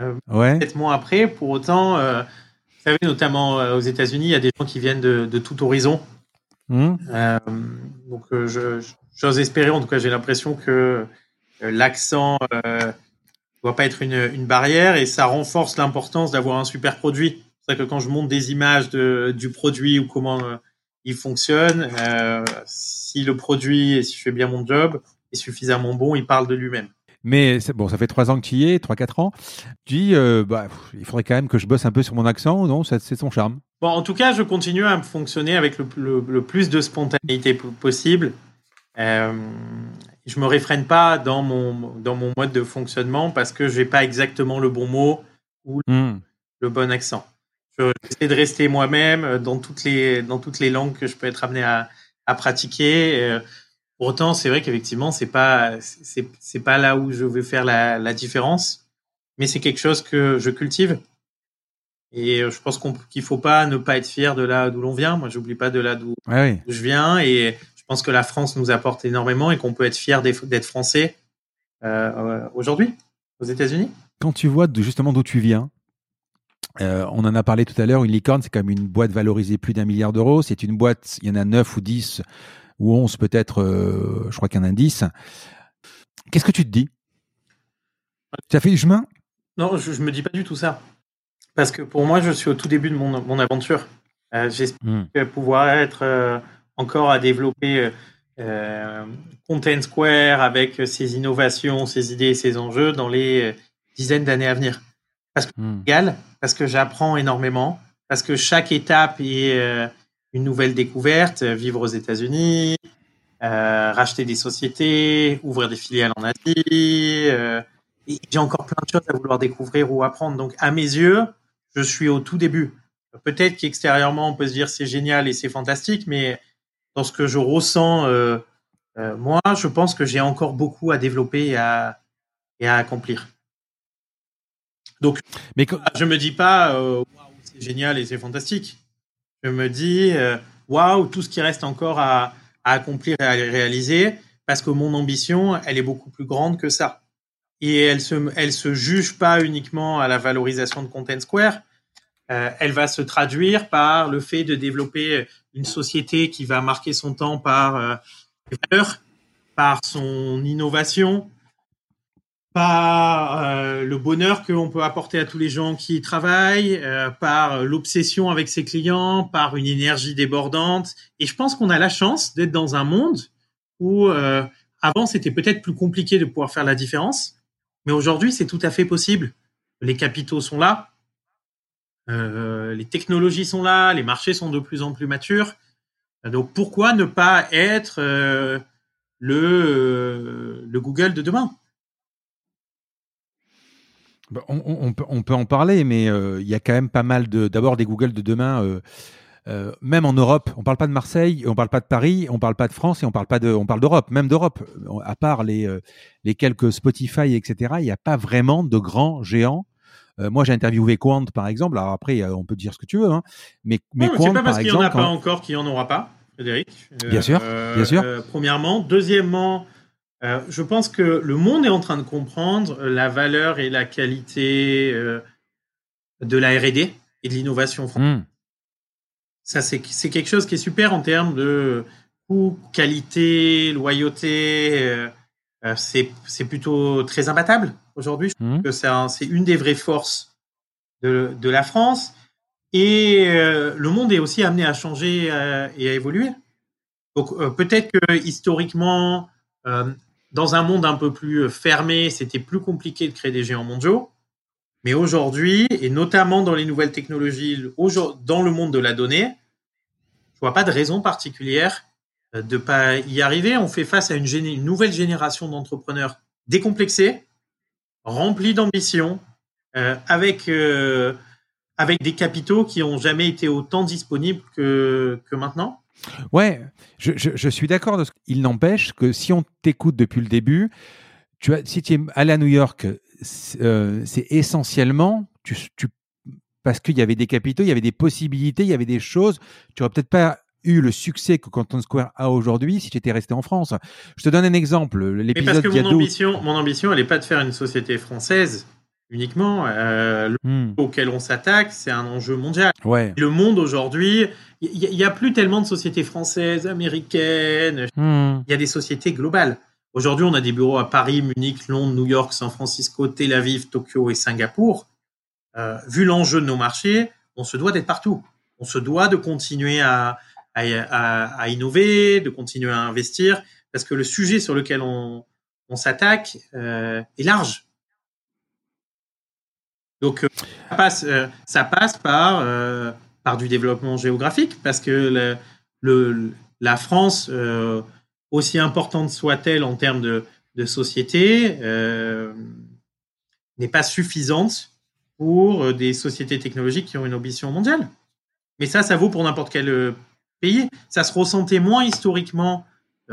Euh, ouais. Peut-être moins après. Pour autant, euh, vous savez, notamment euh, aux États-Unis, il y a des gens qui viennent de, de tout horizon. Mmh. donc, j'ose espérer, en tout cas, j'ai l'impression que l'accent doit pas être une, une, barrière et ça renforce l'importance d'avoir un super produit. C'est vrai que quand je monte des images de, du produit ou comment il fonctionne, si le produit et si je fais bien mon job est suffisamment bon, il parle de lui-même. Mais bon, ça fait trois ans que tu y es, trois quatre ans. Tu dis, euh, bah, il faudrait quand même que je bosse un peu sur mon accent non C'est son charme. Bon, en tout cas, je continue à fonctionner avec le, plus de spontanéité possible. Euh, je me réfrène pas dans mon dans mon mode de fonctionnement parce que j'ai pas exactement le bon mot ou hmm. le bon accent. Je J'essaie de rester moi-même dans toutes les dans toutes les langues que je peux être amené à, à pratiquer. Euh, pour autant, c'est vrai qu'effectivement, c'est pas c'est c'est pas là où je veux faire la, la différence, mais c'est quelque chose que je cultive. Et je pense qu'on qu'il faut pas ne pas être fier de là d'où l'on vient. Moi, j'oublie pas de là d'où je viens, et je pense que la France nous apporte énormément et qu'on peut être fier d'être français euh, aujourd'hui aux États-Unis. Quand tu vois justement d'où tu viens, euh, on en a parlé tout à l'heure, une licorne, c'est comme une boîte valorisée plus d'un milliard d'euros. C'est une boîte, il y en a neuf ou dix ou 11 peut-être, euh, je crois qu'un indice. Qu'est-ce que tu te dis? Tu as fait du chemin? Non, je, ne me dis pas du tout ça. Parce que pour moi, je suis au tout début de mon, aventure. Euh, j'espère hmm. pouvoir être euh, encore à développer Content Square avec ses innovations, ses idées ses enjeux dans les dizaines d'années à venir. Parce que hmm. parce que j'apprends énormément, parce que chaque étape est une nouvelle découverte, euh, vivre aux États-Unis, euh, racheter des sociétés, ouvrir des filiales en Asie. Euh, j'ai encore plein de choses à vouloir découvrir ou apprendre. Donc, à mes yeux, je suis au tout début. Peut-être qu'extérieurement, on peut se dire c'est génial et c'est fantastique, mais dans ce que je ressens, euh, euh moi, je pense que j'ai encore beaucoup à développer et à, et à accomplir. Donc, mais je me dis pas, euh, c'est génial et c'est fantastique je me dis, waouh, tout ce qui reste encore à, accomplir et à réaliser. parce que mon ambition, elle est beaucoup plus grande que ça. Et elle se, elle se juge pas uniquement à la valorisation de Content Square. Euh, elle va se traduire par le fait de développer une société qui va marquer son temps par euh, valeurs, par son innovation, par euh, le bonheur qu'on peut apporter à tous les gens qui y travaillent, par l'obsession avec ses clients, par une énergie débordante. Et je pense qu'on a la chance d'être dans un monde où avant c'était peut-être plus compliqué de pouvoir faire la différence, mais aujourd'hui c'est tout à fait possible. Les capitaux sont là, les technologies sont là, les marchés sont de plus en plus matures. Donc pourquoi ne pas être le, le Google de demain? Bah, on, peut, en parler, mais euh, il y a quand même pas mal de. D'abord, des Google de demain, euh, euh, même en Europe. On parle pas de Marseille, on parle pas de Paris, on parle pas de France et on parle pas de. On parle d'Europe, même d'Europe. À part les, les quelques Spotify, etc., il n'y a pas vraiment de grands géants. Moi, j'ai interviewé Quant, par exemple. Alors après, on peut dire ce que tu veux, hein. mais, mais Quant, pas parce qu'il n'y en a pas encore qu'il n'y en aura pas, Frédéric. Bien sûr, bien sûr. premièrement, deuxièmement. Euh, je pense que le monde est en train de comprendre la valeur et la qualité euh, de la R&D et de l'innovation française. Hmm. Ça, c'est quelque chose qui est super en termes de coût, qualité, loyauté. Euh, c'est plutôt très imbattable aujourd'hui. Que c'est une des vraies forces de, de la France. Et le monde est aussi amené à changer et à évoluer. Donc peut-être que historiquement, dans un monde un peu plus euh, fermé, c'était plus compliqué de créer des géants mondiaux. Mais aujourd'hui, et notamment dans les nouvelles technologies, dans le monde de la donnée, je vois pas de raison particulière euh, de pas y arriver. On fait face à une, nouvelle génération d'entrepreneurs décomplexés, remplis d'ambition, euh, avec euh, avec des capitaux qui ont jamais été autant disponibles que que maintenant. Ouais, je, je, suis d'accord. Il n'empêche que si on t'écoute depuis le début, tu si tu es allé à New York, euh, c'est essentiellement tu, parce qu'il y avait des capitaux, il y avait des possibilités, il y avait des choses. Tu n'aurais peut-être pas eu le succès que Canton Square a aujourd'hui si tu étais resté en France. Je te donne un exemple. L'épisode parce que mon ambition, mon ambition, elle n'est pas de faire une société française uniquement. Euh, le hmm. auquel on s'attaque, c'est un enjeu mondial. Ouais. Le monde aujourd'hui, il n'y a, plus tellement de sociétés françaises, américaines. Hmm. Il y a des sociétés globales. Aujourd'hui, on a des bureaux à Paris, Munich, Londres, New York, San Francisco, Tel Aviv, Tokyo et Singapour. Euh, vu l'enjeu de nos marchés, on se doit d'être partout. On se doit de continuer à, à, innover, de continuer à investir, parce que le sujet sur lequel on, s'attaque euh, est large. Donc, euh, ça passe, euh, par, du développement géographique, parce que la France, aussi importante soit-elle en termes de, de société, n'est pas suffisante pour des sociétés technologiques qui ont une ambition mondiale. Mais ça, ça vaut pour n'importe quel Ça se ressentait moins historiquement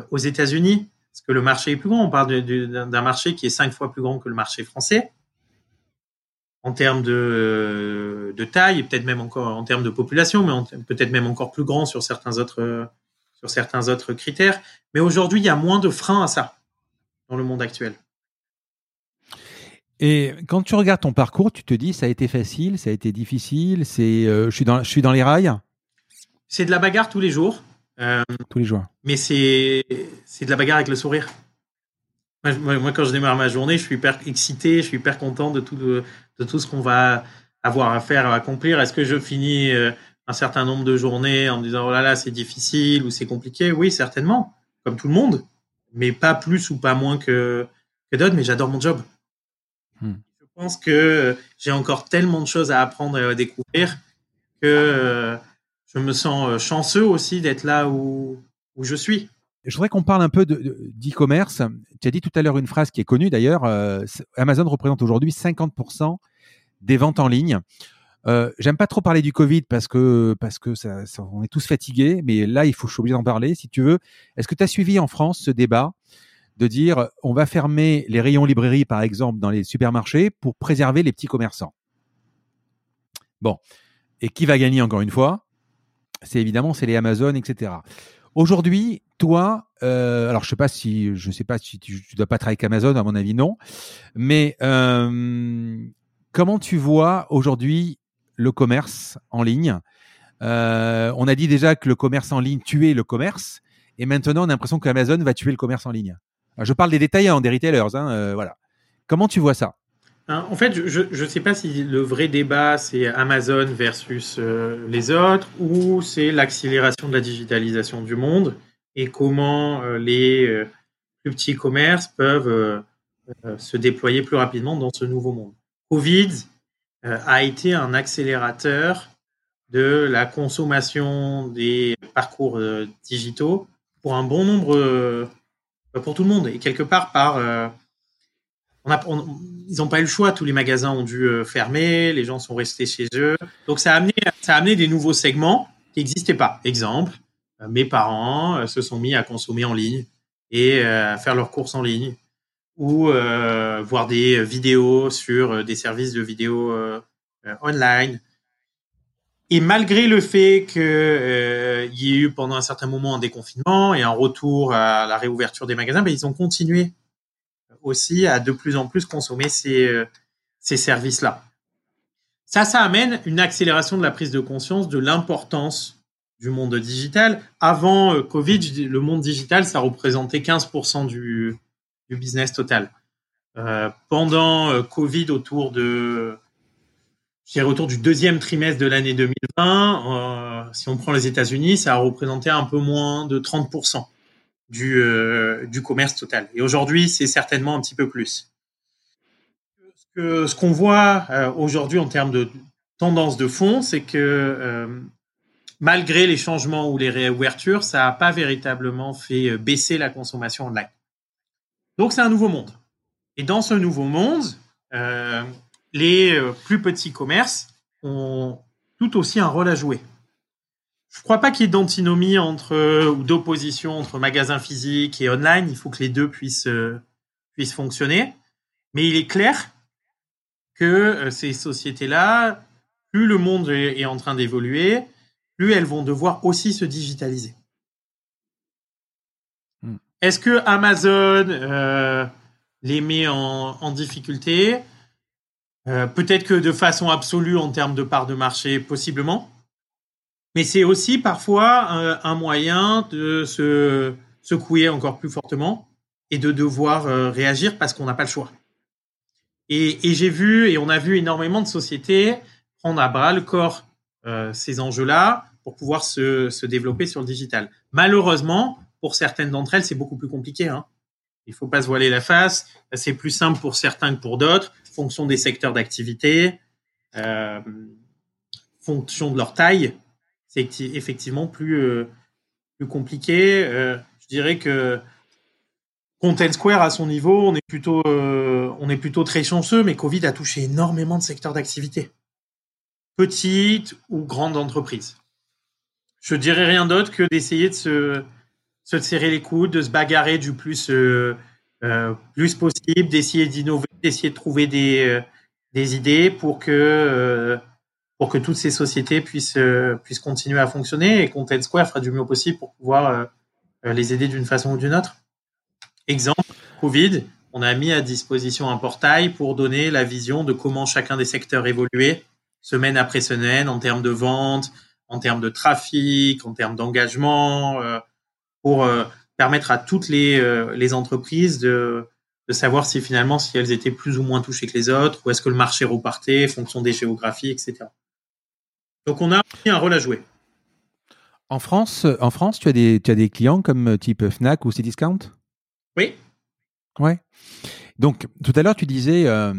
aux États-Unis, parce que le marché est plus grand. On parle d'un marché qui est cinq fois plus grand que le marché français en termes de, de taille peut-être même encore en termes de population, mais peut-être même encore plus grand sur certains autres sur certains autres critères. Mais aujourd'hui, il y a moins de freins à ça dans le monde actuel. Et quand tu regardes ton parcours, tu te dis ça a été facile, ça a été difficile, c'est euh, je suis dans les rails? C'est de la bagarre tous les jours. Euh, tous les jours. Mais c'est de la bagarre avec le sourire. Moi, quand je démarre ma journée, je suis hyper excité, je suis hyper content de tout, de, tout ce qu'on va avoir à faire, à accomplir. Est-ce que je finis euh, un certain nombre de journées en me disant oh là là, c'est difficile ou c'est compliqué? Oui, certainement, comme tout le monde, mais pas plus ou pas moins que, que d'autres, mais j'adore mon job. Hmm. Je pense que j'ai encore tellement de choses à apprendre et à découvrir que euh, je me sens euh, chanceux aussi d'être là où, où je suis. Je voudrais qu'on parle un peu d'e-commerce. tu as dit tout à l'heure une phrase qui est connue d'ailleurs. Euh, Amazon représente aujourd'hui 50% des ventes en ligne. Euh, J'aime pas trop parler du Covid parce que parce que on est tous fatigués, mais là il faut je suis obligé d'en parler. Si tu veux, est-ce que tu as suivi en France ce débat de dire on va fermer les rayons librairie par exemple dans les supermarchés pour préserver les petits commerçants? Bon, et qui va gagner encore une fois? C'est évidemment c'est les Amazon, etc. Aujourd'hui, toi, euh, alors je sais pas si je sais pas si tu, tu dois pas travailler avec Amazon, à mon avis non, mais euh, comment tu vois aujourd'hui le commerce en ligne? Euh, On a dit déjà que le commerce en ligne tuait le commerce, et maintenant on a l'impression qu'Amazon va tuer le commerce en ligne. Je parle des détaillants, des retailers, hein, voilà. Comment tu vois ça? En fait, je ne sais pas si le vrai débat, c'est Amazon versus euh, les autres, ou c'est l'accélération de la digitalisation du monde et comment euh, les euh, plus petits commerces peuvent se déployer plus rapidement dans ce nouveau monde. Covid a été un accélérateur de la consommation des parcours digitaux pour un bon nombre, pour tout le monde, et quelque part par... ils n'ont pas eu le choix. Tous les magasins ont dû euh, fermer. Les gens sont restés chez eux. Donc ça a amené, des nouveaux segments qui n'existaient pas. Exemple, euh, mes parents euh, se sont mis à consommer en ligne et à faire leurs courses en ligne ou voir des vidéos sur des services de vidéo euh, euh, online. Et malgré le fait qu'il y ait eu pendant un certain moment un déconfinement et un retour à la réouverture des magasins, ben, ils ont continué aussi à de plus en plus consommer ces, euh, ces services-là. Ça, ça amène une accélération de la prise de conscience de l'importance du monde digital. Avant euh, Covid, le monde digital, ça représentait 15% du, du business total. Euh, pendant Covid, autour de, autour du deuxième trimestre de l'année 2020, euh, si on prend les États-Unis, ça a représenté un peu moins de 30% du, euh, du commerce total. Et aujourd'hui, c'est certainement un petit peu plus. Ce que- ce qu'on voit euh, aujourd'hui en termes de tendance de fond, c'est que euh, malgré les changements ou les réouvertures, ça n'a pas véritablement fait baisser la consommation online. Donc c'est un nouveau monde. Et dans ce nouveau monde, les plus petits commerces ont tout aussi un rôle à jouer. Je ne crois pas qu'il y ait d'antinomie entre euh, ou d'opposition entre magasins physiques et online. Il faut que les deux puissent euh, puissent fonctionner. Mais il est clair que euh, ces sociétés-là, plus le monde est, est en train d'évoluer, plus elles vont devoir aussi se digitaliser. Hmm. Est-ce que Amazon euh, les met en, en difficulté? Peut-être que de façon absolue en termes de part de marché, possiblement. Mais c'est aussi parfois euh, un moyen de se secouer encore plus fortement et de devoir euh, réagir parce qu'on n'a pas le choix. Et, j'ai vu, et on a vu énormément de sociétés prendre à bras le corps euh, ces enjeux-là pour pouvoir se, se développer sur le digital. Malheureusement, pour certaines d'entre elles, c'est beaucoup plus compliqué. Hein. Il faut pas se voiler la face. C'est plus simple pour certains que pour d'autres, fonction des secteurs d'activité, fonction de leur taille. C'est effectivement plus euh, plus compliqué. Euh, je dirais que Content Square à son niveau, on est plutôt euh, on est plutôt très chanceux, mais Covid a touché énormément de secteurs d'activité, petites ou grandes entreprises. Je dirais rien d'autre que d'essayer de se se serrer les coudes, de se bagarrer du plus plus possible, d'essayer d'innover, d'essayer de trouver des des idées pour que pour que toutes ces sociétés puissent euh, puissent continuer à fonctionner et Content Square fera du mieux possible pour pouvoir euh, euh, les aider d'une façon ou d'une autre. Exemple, Covid, on a mis à disposition un portail pour donner la vision de comment chacun des secteurs évoluait semaine après semaine en termes de vente, en termes de trafic, en termes d'engagement, pour permettre à toutes les, les entreprises de, de savoir si finalement si elles étaient plus ou moins touchées que les autres, ou est-ce que le marché repartait, fonction des géographies, etc. Donc on a un rôle à jouer. En France, en France, tu as des, tu as des clients comme euh, type Fnac ou Cdiscount? Oui. Ouais. Donc, tout à l'heure, tu disais, euh,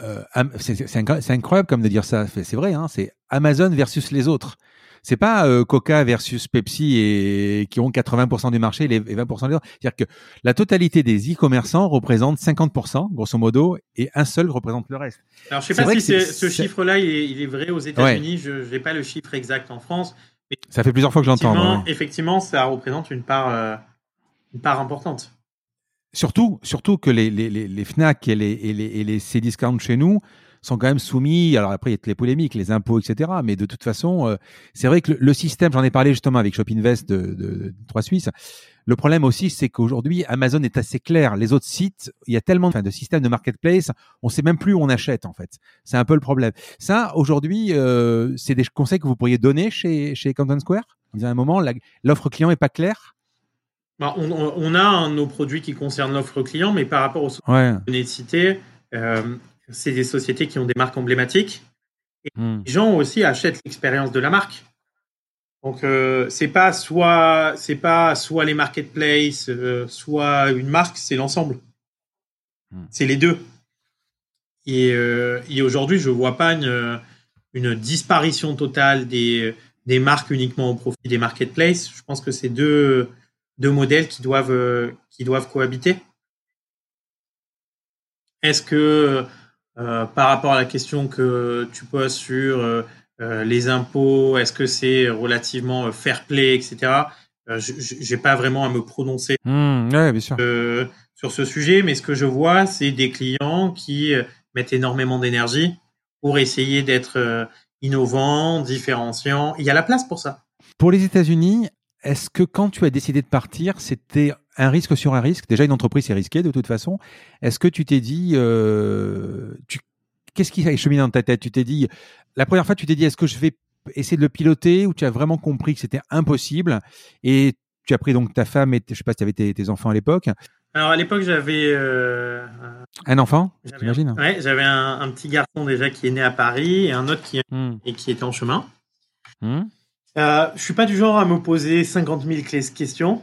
euh, c'est c'est incro- c'est incroyable comme de dire ça. C'est c'est vrai, hein, c'est Amazon versus les autres. C'est pas euh, Coca versus Pepsi et qui ont 80% du marché et 20% des autres. C'est-à-dire que la totalité des e-commerçants représente 50%, grosso modo, et un seul représente le reste. Alors je sais C'est pas si ce chiffre-là il, est- il est vrai aux États-Unis. Je n'ai pas le chiffre exact en France. Ça fait plusieurs fois que je l'entends. Effectivement, ça représente une part, euh, une part importante. Surtout, surtout que les, les, les, les Fnac et les, et les, et les Cdiscount chez nous sont quand même soumis. Alors après, il y a toutes les polémiques, les impôts, etc. Mais de toute façon, euh, c'est vrai que le, système, j'en ai parlé justement avec Shopinvest de, de, de 3 Suisse. Le problème aussi, c'est qu'aujourd'hui, Amazon est assez clair. Les autres sites, il y a tellement de, de systèmes de marketplace, on sait même plus où on achète en fait. C'est un peu le problème. Ça, aujourd'hui, euh, c'est des conseils que vous pourriez donner chez chez Content Square? À un moment, l'offre client est pas claire? Bah, on, a nos produits qui concernent l'offre client, mais par rapport aux ouais. citées, euh, c'est des sociétés qui ont des marques emblématiques. Et hmm. les gens aussi achètent l'expérience de la marque. Donc euh, c'est pas soit c'est pas soit les marketplaces, euh, soit une marque, c'est l'ensemble. Hmm. C'est les deux. Et, et aujourd'hui, je vois pas une, une disparition totale des, des marques uniquement au profit des marketplaces. Je pense que c'est deux deux modèles qui doivent, euh, qui doivent cohabiter Est-ce que euh, par rapport à la question que tu poses sur euh, les impôts, est-ce que c'est relativement fair play, etc. Je n'ai pas vraiment à me prononcer mmh, sur ce sujet, mais ce que je vois, c'est des clients qui mettent énormément d'énergie pour essayer d'être innovants, différenciants. Il y a la place pour ça. Pour les États-Unis, est-ce que quand tu as décidé de partir, c'était un risque sur un risque? Déjà, une entreprise, c'est risqué de toute façon. Est-ce que tu t'es dit, euh, qu'est-ce qui a cheminé dans ta tête? Tu t'es dit, la première fois, tu t'es dit, est-ce que je vais essayer de le piloter ou tu as vraiment compris que c'était impossible? Et tu as pris donc ta femme et je sais pas si tu avais tes, enfants à l'époque. Alors à l'époque, j'avais euh, un enfant, j'imagine. Ouais, j'avais un, petit garçon déjà qui est né à Paris et un autre qui, hmm. et qui était en chemin. Hmm. Euh, je suis pas du genre à me poser 50 000 questions.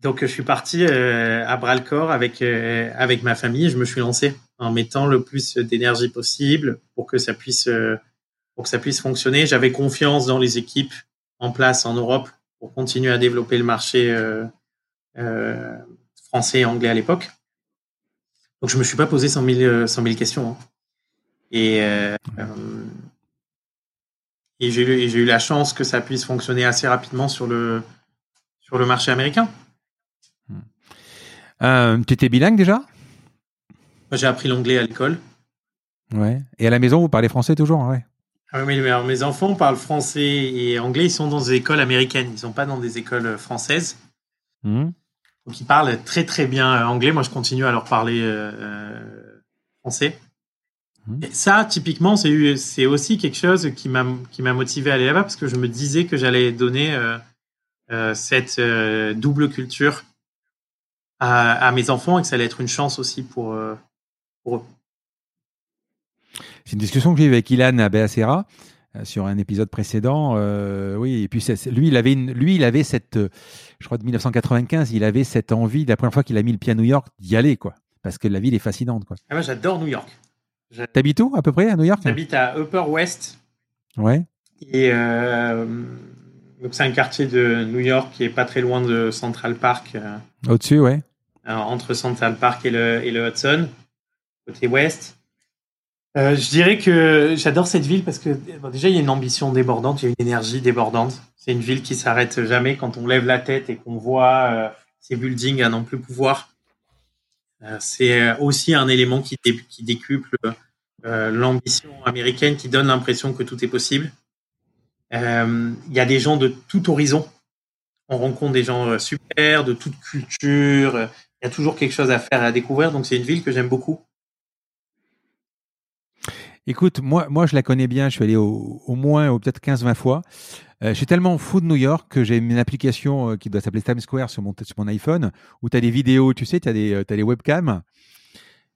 Donc, je suis parti euh, à bras le corps avec euh, avec ma famille. Je me suis lancé en mettant le plus d'énergie possible pour que ça puisse euh, pour que ça puisse fonctionner. J'avais confiance dans les équipes en place en Europe pour continuer à développer le marché français et anglais à l'époque. Donc, je me suis pas posé 100 000, 100 000 questions. Hein. Et et j'ai eu, la chance que ça puisse fonctionner assez rapidement sur le, sur le marché américain. Hmm. Euh, tu étais bilingue déjà? J'ai appris l'anglais à l'école. Ouais. Et à la maison, vous parlez français toujours ouais. Ah oui, mais mes enfants parlent français et anglais. Ils sont dans des écoles américaines. Ils ne sont pas dans des écoles françaises. Hmm. Donc, ils parlent très, très bien anglais. Moi, je continue à leur parler euh, euh français. Mmh. ça, typiquement, c'est aussi quelque chose qui m'a motivé à aller là-bas parce que je me disais que j'allais donner euh, euh, cette euh, double culture à, mes enfants et que ça allait être une chance aussi pour, eux. C'est une discussion que j'ai eue avec Ilan Beacera sur un épisode précédent. oui, et puis lui, il avait lui, il avait cette, je crois de 1995, il avait cette envie, la première fois qu'il a mis le pied à New York, d'y aller, quoi, parce que la ville est fascinante, quoi. Ah, moi, j'adore New York. T'habites où à peu près à New York J'habite à Upper West. Ouais. Et euh, c'est un quartier de New York qui est pas très loin de Central Park. Euh, Au-dessus, ouais. entre Central Park et le, et le Hudson, côté ouest. Euh, je dirais que j'adore cette ville parce que déjà il y a une ambition débordante, il y a une énergie débordante. C'est une ville qui s'arrête jamais quand on lève la tête et qu'on voit ces buildings à n'en plus pouvoir. Euh, c'est aussi un élément qui, décuple euh, l'ambition américaine, qui donne l'impression que tout est possible. Euh, il y a des gens de tout horizon. On rencontre des gens super, de toute culture. Il y a toujours quelque chose à faire et à découvrir. Donc c'est une ville que j'aime beaucoup. Écoute, moi, moi, je la connais bien. Je suis allé au, au moins, au peut-être 15-20 fois. Euh, je suis tellement fou de New York que j'ai une application euh, qui doit s'appeler Times Square sur mon, sur mon iPhone où tu as des vidéos, tu sais, tu as, euh, des webcams.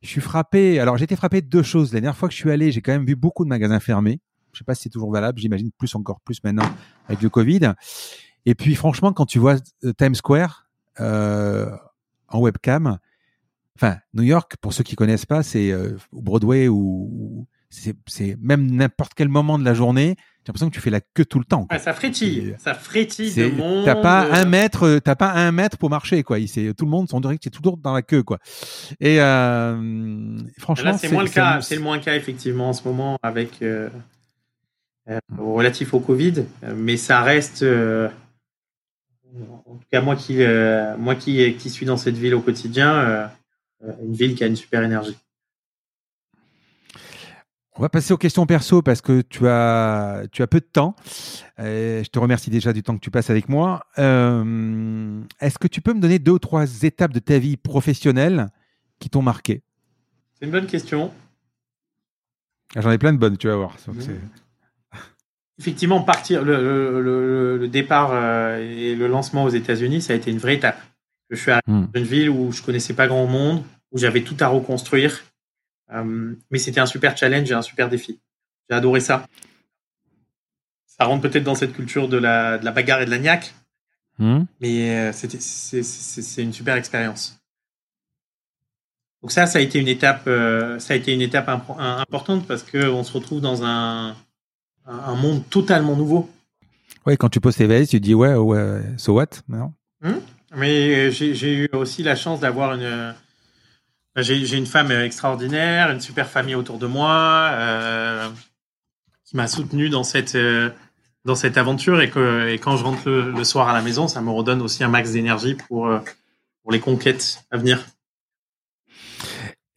Je suis frappé. Alors, j'ai été frappé de deux choses. La dernière fois que je suis allé, j'ai quand même vu beaucoup de magasins fermés. Je sais pas si c'est toujours valable. J'imagine plus encore plus maintenant avec le Covid. Et puis, franchement, quand tu vois Times Square euh, en webcam, enfin, New York, pour ceux qui connaissent pas, c'est Broadway ou, c'est même n'importe quel moment de la journée, j'ai l'impression que tu fais la queue tout le temps. ça frétille, ça frétille de monde. T'as pas un mètre, t'as pas un mètre pour marcher quoi. C'est tout le monde, on dirait que c'est toujours dans la queue quoi. Et euh, franchement, c'est moins le cas. C'est le moins le cas effectivement en ce moment avec euh, euh, relatif au Covid, mais ça reste. en tout cas moi qui moi qui qui suis dans cette ville au quotidien, une ville qui a une super énergie. On va passer aux questions perso parce que tu as, tu as peu de temps. je te remercie déjà du temps que tu passes avec moi. Est-ce que tu peux me donner deux ou trois étapes de ta vie professionnelle qui t'ont marqué? C'est une bonne question. Ah, j'en ai plein de bonnes, tu vas voir. Effectivement, partir, le, départ euh, et le lancement aux États-Unis, ça a été une vraie étape. Je suis arrivé hmm. dans une ville où je connaissais pas grand monde, où j'avais tout à reconstruire. Euh, mais c'était un super challenge et un super défi. J'ai adoré ça. Ça rentre peut-être dans cette culture de la, de la bagarre et de la niaque. Hmm. Mais euh, c'est une super expérience. Donc ça, ça a été une étape, euh, ça a été une étape importante parce qu'on se retrouve dans un, un monde totalement nouveau. Oui, quand tu poses tes vestes, tu dis ouais, ouais, so what non? Hmm? Mais j'ai eu aussi la chance d'avoir une. J'ai une femme extraordinaire, une super famille autour de moi, euh, qui m'a soutenu dans cette, euh, dans cette aventure et, que, et quand je rentre le, le, soir à la maison, ça me redonne aussi un max d'énergie pour, pour les conquêtes à venir.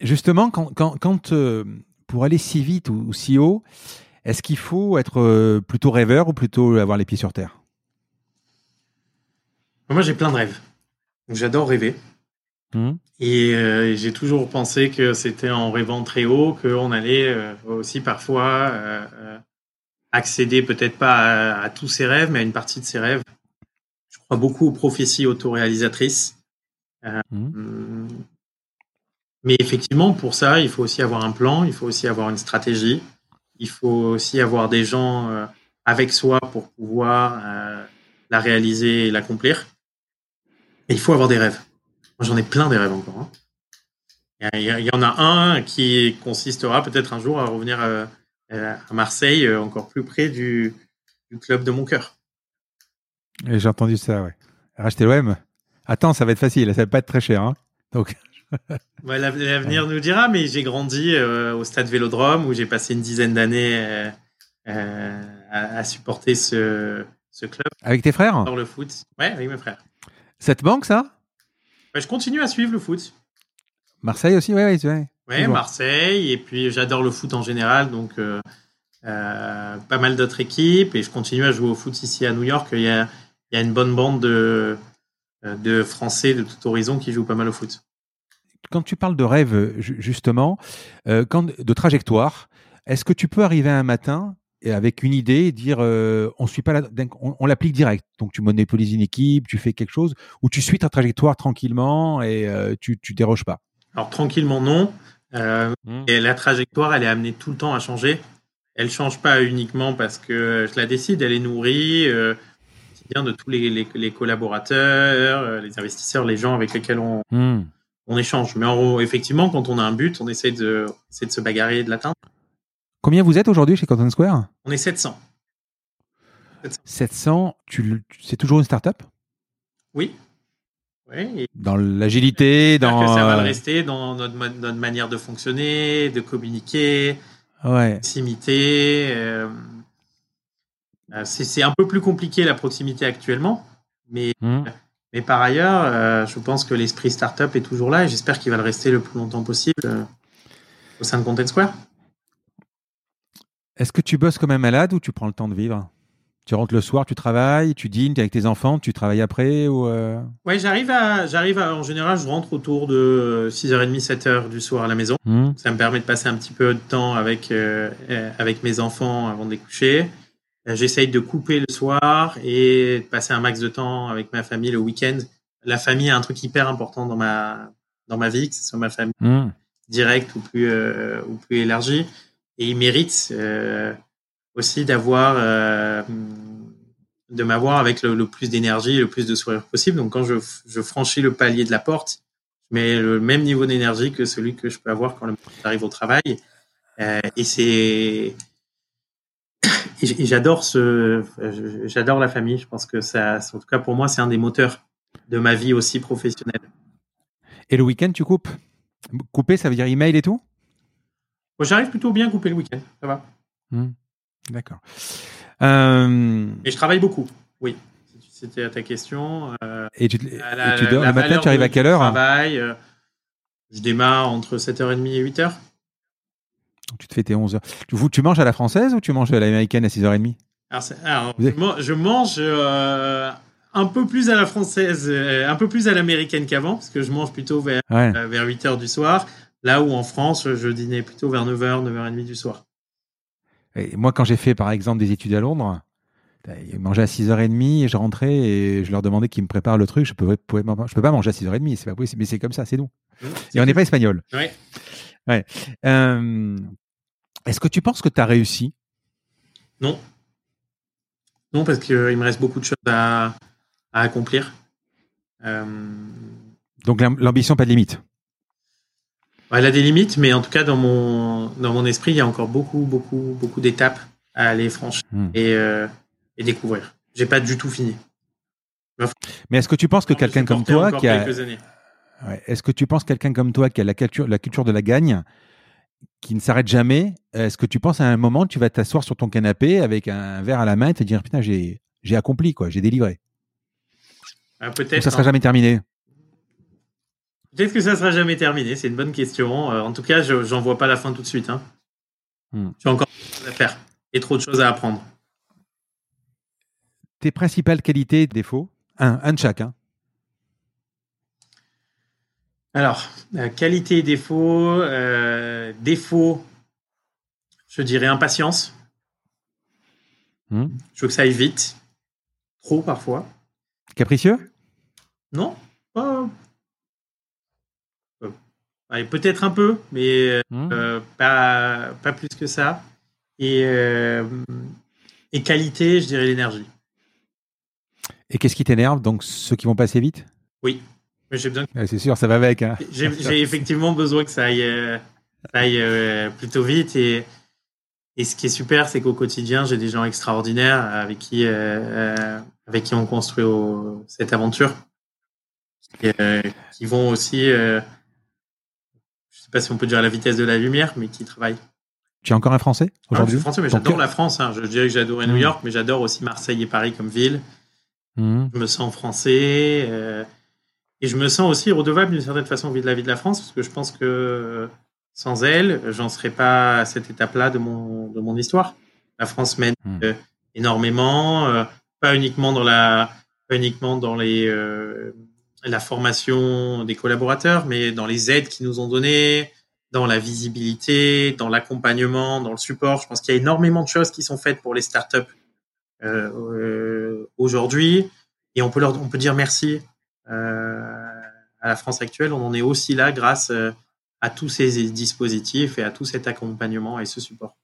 Justement, quand, euh, pour aller si vite ou, si haut, est-ce qu'il faut être euh, plutôt rêveur ou plutôt avoir les pieds sur terre? Moi, j'ai plein de rêves. J'adore rêver. Mmh. Et euh, j'ai toujours pensé que c'était en rêvant très haut qu'on allait aussi parfois accéder peut-être pas à, tous ses rêves, mais à une partie de ses rêves. Je crois beaucoup aux prophéties autoréalisatrices. Mmh. Mais effectivement, pour ça, il faut aussi avoir un plan, il faut aussi avoir une stratégie, il faut aussi avoir des gens euh, avec soi pour pouvoir euh, la réaliser et l'accomplir. Et il faut avoir des rêves. Moi, j'en ai plein des rêves encore. Hein. Il y en a un qui consistera peut-être un jour à revenir euh, à, Marseille, encore plus près du, club de mon cœur. J'ai entendu ça, ouais. Racheter l'OM Attends, ça va être facile, ça va pas être très cher. Hein Donc, L'avenir nous dira, mais j'ai grandi euh, au stade Vélodrome où j'ai passé une dizaine d'années euh, euh, à, supporter ce, ce, club. Avec tes frères? Dans le foot. Ouais, avec mes frères. Ça te manque ça? Je continue à suivre le foot. Marseille aussi, ouais, ouais. Ouais, Marseille, et puis j'adore le foot en général, donc pas mal d'autres équipes, et je continue à jouer au foot ici à New York. Il y a, il y a une bonne bande de, de Français de tout horizon qui jouent pas mal au foot quand tu parles de rêve, justement, euh, de trajectoire, est-ce que tu peux arriver un matin et avec une idée dire euh, on suit pas on, l'applique direct. Donc tu monopolises une équipe, tu fais quelque chose, ou tu suis ta trajectoire tranquillement et euh, tu tu déroges pas. Alors tranquillement non. Mmh. Et la trajectoire, elle est amenée tout le temps à changer. Elle change pas uniquement parce que je la décide, elle est nourrie bien de tous les, les, collaborateurs, les investisseurs, les gens avec lesquels on, mmh on échange. Mais en, effectivement, quand on a un but, on essaie de, de se bagarrer et de l'atteindre. Combien vous êtes aujourd'hui chez Canton Square? On est 700. 700, tu, c'est toujours une start-up? Oui. dans l'agilité, dans. Que ça va le euh, rester, dans notre, notre, manière de fonctionner, de communiquer, ouais. proximité. Euh, euh, c'est un peu plus compliqué la proximité actuellement, mais mmh. Mais par ailleurs, euh, je pense que l'esprit startup est toujours là et j'espère qu'il va le rester le plus longtemps possible euh, au sein de Content Square. Est-ce que tu bosses comme un malade ou tu prends le temps de vivre? Tu rentres le soir, tu travailles, tu dînes, tu es avec tes enfants, tu travailles après ou euh? Oui, j'arrive à, j'arrive en général, je rentre autour de 6h30, 7h du soir à la maison. Mmh. Ça me permet de passer un petit peu de temps avec, avec mes enfants avant de les coucher. Euh, j'essaye de couper le soir et de passer un max de temps avec ma famille le week-end. La famille est un truc hyper important dans ma dans ma vie, que ce soit ma famille mmh. directe ou plus euh, ou plus élargie. Et ils méritent euh, aussi d'avoir euh, de m'avoir avec le, plus d'énergie, le plus de sourire possible. Donc quand je, franchis le palier de la porte, je mets le même niveau d'énergie que celui que je peux avoir quand j'arrive au travail. Euh, et c'est j'adore ce, j'adore la famille. Je pense que ça, en tout cas pour moi, c'est un des moteurs de ma vie aussi professionnelle. Et le week-end, tu coupes? Couper, ça veut dire email et tout? J'arrive plutôt bien à couper le week-end, ça va. Hmm. D'accord. Euh... Et je travaille beaucoup, oui. C'était ta question. Euh, et tu, dors le matin, tu arrives à quelle heure travail, euh, Je démarre entre 7h30 et 8h. Donc tu te fais tes 11 heures. Tu, tu manges à la française ou tu manges à l'américaine à 6h30 alors, alors je, je, mange euh, un peu plus à la française, euh, un peu plus à l'américaine qu'avant, parce que je mange plutôt vers, Ouais. euh, vers 8 heures du soir, là où en France, je dînais plutôt vers 9h, 9h30 du soir. Et moi, quand j'ai fait par exemple des études à Londres, ils mangeaient à 6h30 et je rentrais et je leur demandais qu'ils me préparent le truc. Je peux, je peux pas manger à 6h30, c'est pas possible, mais c'est comme ça, c'est nous. Et on n'est pas espagnol. Ouais. Ouais. Euh, Est-ce que tu penses que tu as réussi? Non. Non, parce qu'il me reste beaucoup de choses à, à accomplir. Euh, Donc l'am- l'ambition, pas de limite? Elle a des limites, mais en tout cas, dans mon, dans mon esprit, il y a encore beaucoup, beaucoup, beaucoup d'étapes à aller franchir Hmm. et, euh, et découvrir. J'ai pas du tout fini. Mais est-ce que tu penses que quelqu'un comme toi qui a. Ouais. Est-ce que tu penses quelqu'un comme toi qui a la culture, la culture de la gagne, qui ne s'arrête jamais Est-ce que tu penses à un moment tu vas t'asseoir sur ton canapé avec un verre à la main et te dire putain j'ai j'ai accompli quoi, j'ai délivré? Ah, peut-être. ça sera hein. jamais terminé? Peut-être que ça sera jamais terminé. C'est une bonne question. Euh, en tout cas, je j'en vois pas la fin tout de suite. Hein. Hmm. J'ai encore des choses à faire et trop de choses à apprendre. Tes principales qualités et défauts? Un, un de chaque. Hein. Alors, euh, qualité et défaut. Euh, défaut, je dirais impatience. Hmm. Je veux que ça aille vite. Trop parfois. Capricieux? Non pas- Peut-être un peu, mais Hmm. euh, pas, pas plus que ça. Et, euh, et qualité, je dirais l'énergie. Et qu'est-ce qui t'énerve Donc ceux qui vont passer vite? Oui. J'ai besoin Ouais, C'est sûr, ça va avec. Hein. J'ai effectivement besoin que ça aille, euh, ça aille euh, plutôt vite. Et, et ce qui est super, c'est qu'au quotidien, j'ai des gens extraordinaires avec qui, euh, euh, avec qui on construit au- cette aventure. Et, euh, qui vont aussi, euh, sais pas si on peut dire à la vitesse de la lumière, mais qui travaillent. Tu es encore un Français Ah, je aujourd'hui suis français, mais j'adore la France. hein. Je dirais que j'adorais New Mm. York, mais j'adore aussi Marseille et Paris comme ville. Hmm. je me sens français euh, et je me sens aussi redevable d'une certaine façon vis de la vie de la France parce que je pense que euh, sans elle, j'en serais pas à cette étape-là de mon, de mon histoire. La France m'aide Hmm. euh, énormément, euh, pas uniquement dans la, pas uniquement dans les, euh, la formation des collaborateurs, mais dans les aides qu'ils nous ont données, dans la visibilité, dans l'accompagnement, dans le support. Je pense qu'il y a énormément de choses qui sont faites pour les startups euh, aujourd'hui, et on peut leur, on peut dire merci euh, à la France actuelle. On en est aussi là grâce euh, à tous ces dispositifs et à tout cet accompagnement et ce support.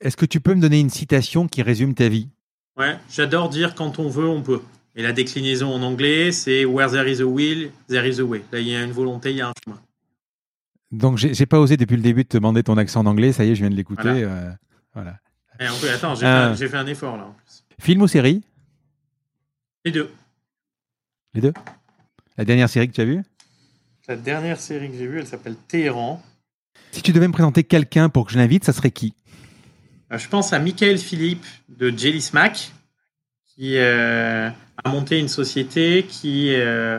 Est-ce que tu peux me donner une citation qui résume ta vie? Ouais, j'adore dire quand on veut, on peut. Et la déclinaison en anglais, c'est where there is a will, there is a way. Là, il y a une volonté, il y a un chemin. Donc j'ai pas osé depuis le début de te demander ton accent en anglais, ça y est, je viens de l'écouter. Voilà. euh, voilà. Et on peut, attends, j'ai Euh. fait, j'ai fait un effort là en plus. Film ou série? Les deux. Les deux? La dernière série que tu as vue? La dernière série que j'ai vue, elle s'appelle Téhéran. Si tu devais me présenter quelqu'un pour que je l'invite, ça serait qui? Euh, Je pense à Michael Philippe de Jelly Smack, qui a monté une société qui euh,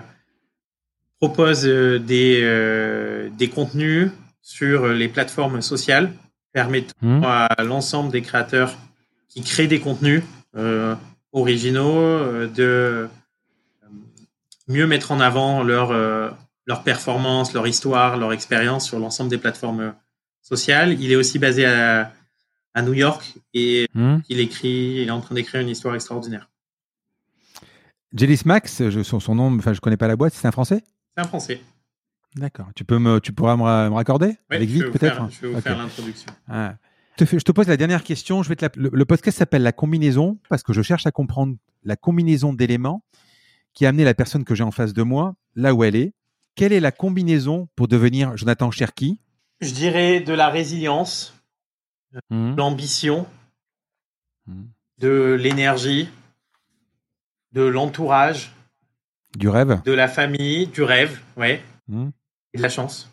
propose euh, des, euh, des contenus sur les plateformes sociales, permettant Hmm à l'ensemble des créateurs qui créent des contenus euh, originaux de mieux mettre en avant leur, leur performance, leur histoire, leur expérience sur l'ensemble des plateformes sociales. Il est aussi basé à, à New York et Hmm il écrit, il est en train d'écrire une histoire extraordinaire. Jelly Max, je, son, son nom, enfin je connais pas la boîte, c'est un français? C'est un français. D'accord. Tu peux me, tu pourras me, ra- me raccorder? Ouais, avec je vite vais vous peut-être. faire- Je vais vous faire l'introduction. Ah. Je, te fais- je te pose la dernière question. Je vais te la- le, le podcast s'appelle la combinaison parce que je cherche à comprendre la combinaison d'éléments qui a amené la personne que j'ai en face de moi là où elle est. Quelle est la combinaison pour devenir Jonathan Cherki? Je dirais de la résilience, de l'ambition, Hmm. de l'énergie, de l'entourage, Du rêve de la famille, du rêve, ouais, Hmm. et de la chance.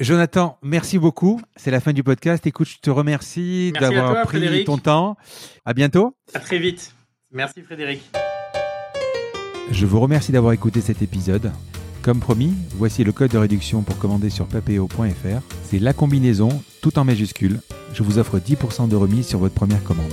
Jonathan, merci beaucoup. C'est la fin du podcast. Écoute, je te remercie d'avoir pris Frédéric. ton temps. À bientôt. À très vite. Merci Frédéric. Je vous remercie d'avoir écouté cet épisode. Comme Comme promis, voici le code de réduction pour commander sur papeo.fr. C'est la combinaison, tout en majuscule. Je vous offre 10% de remise sur votre première commande.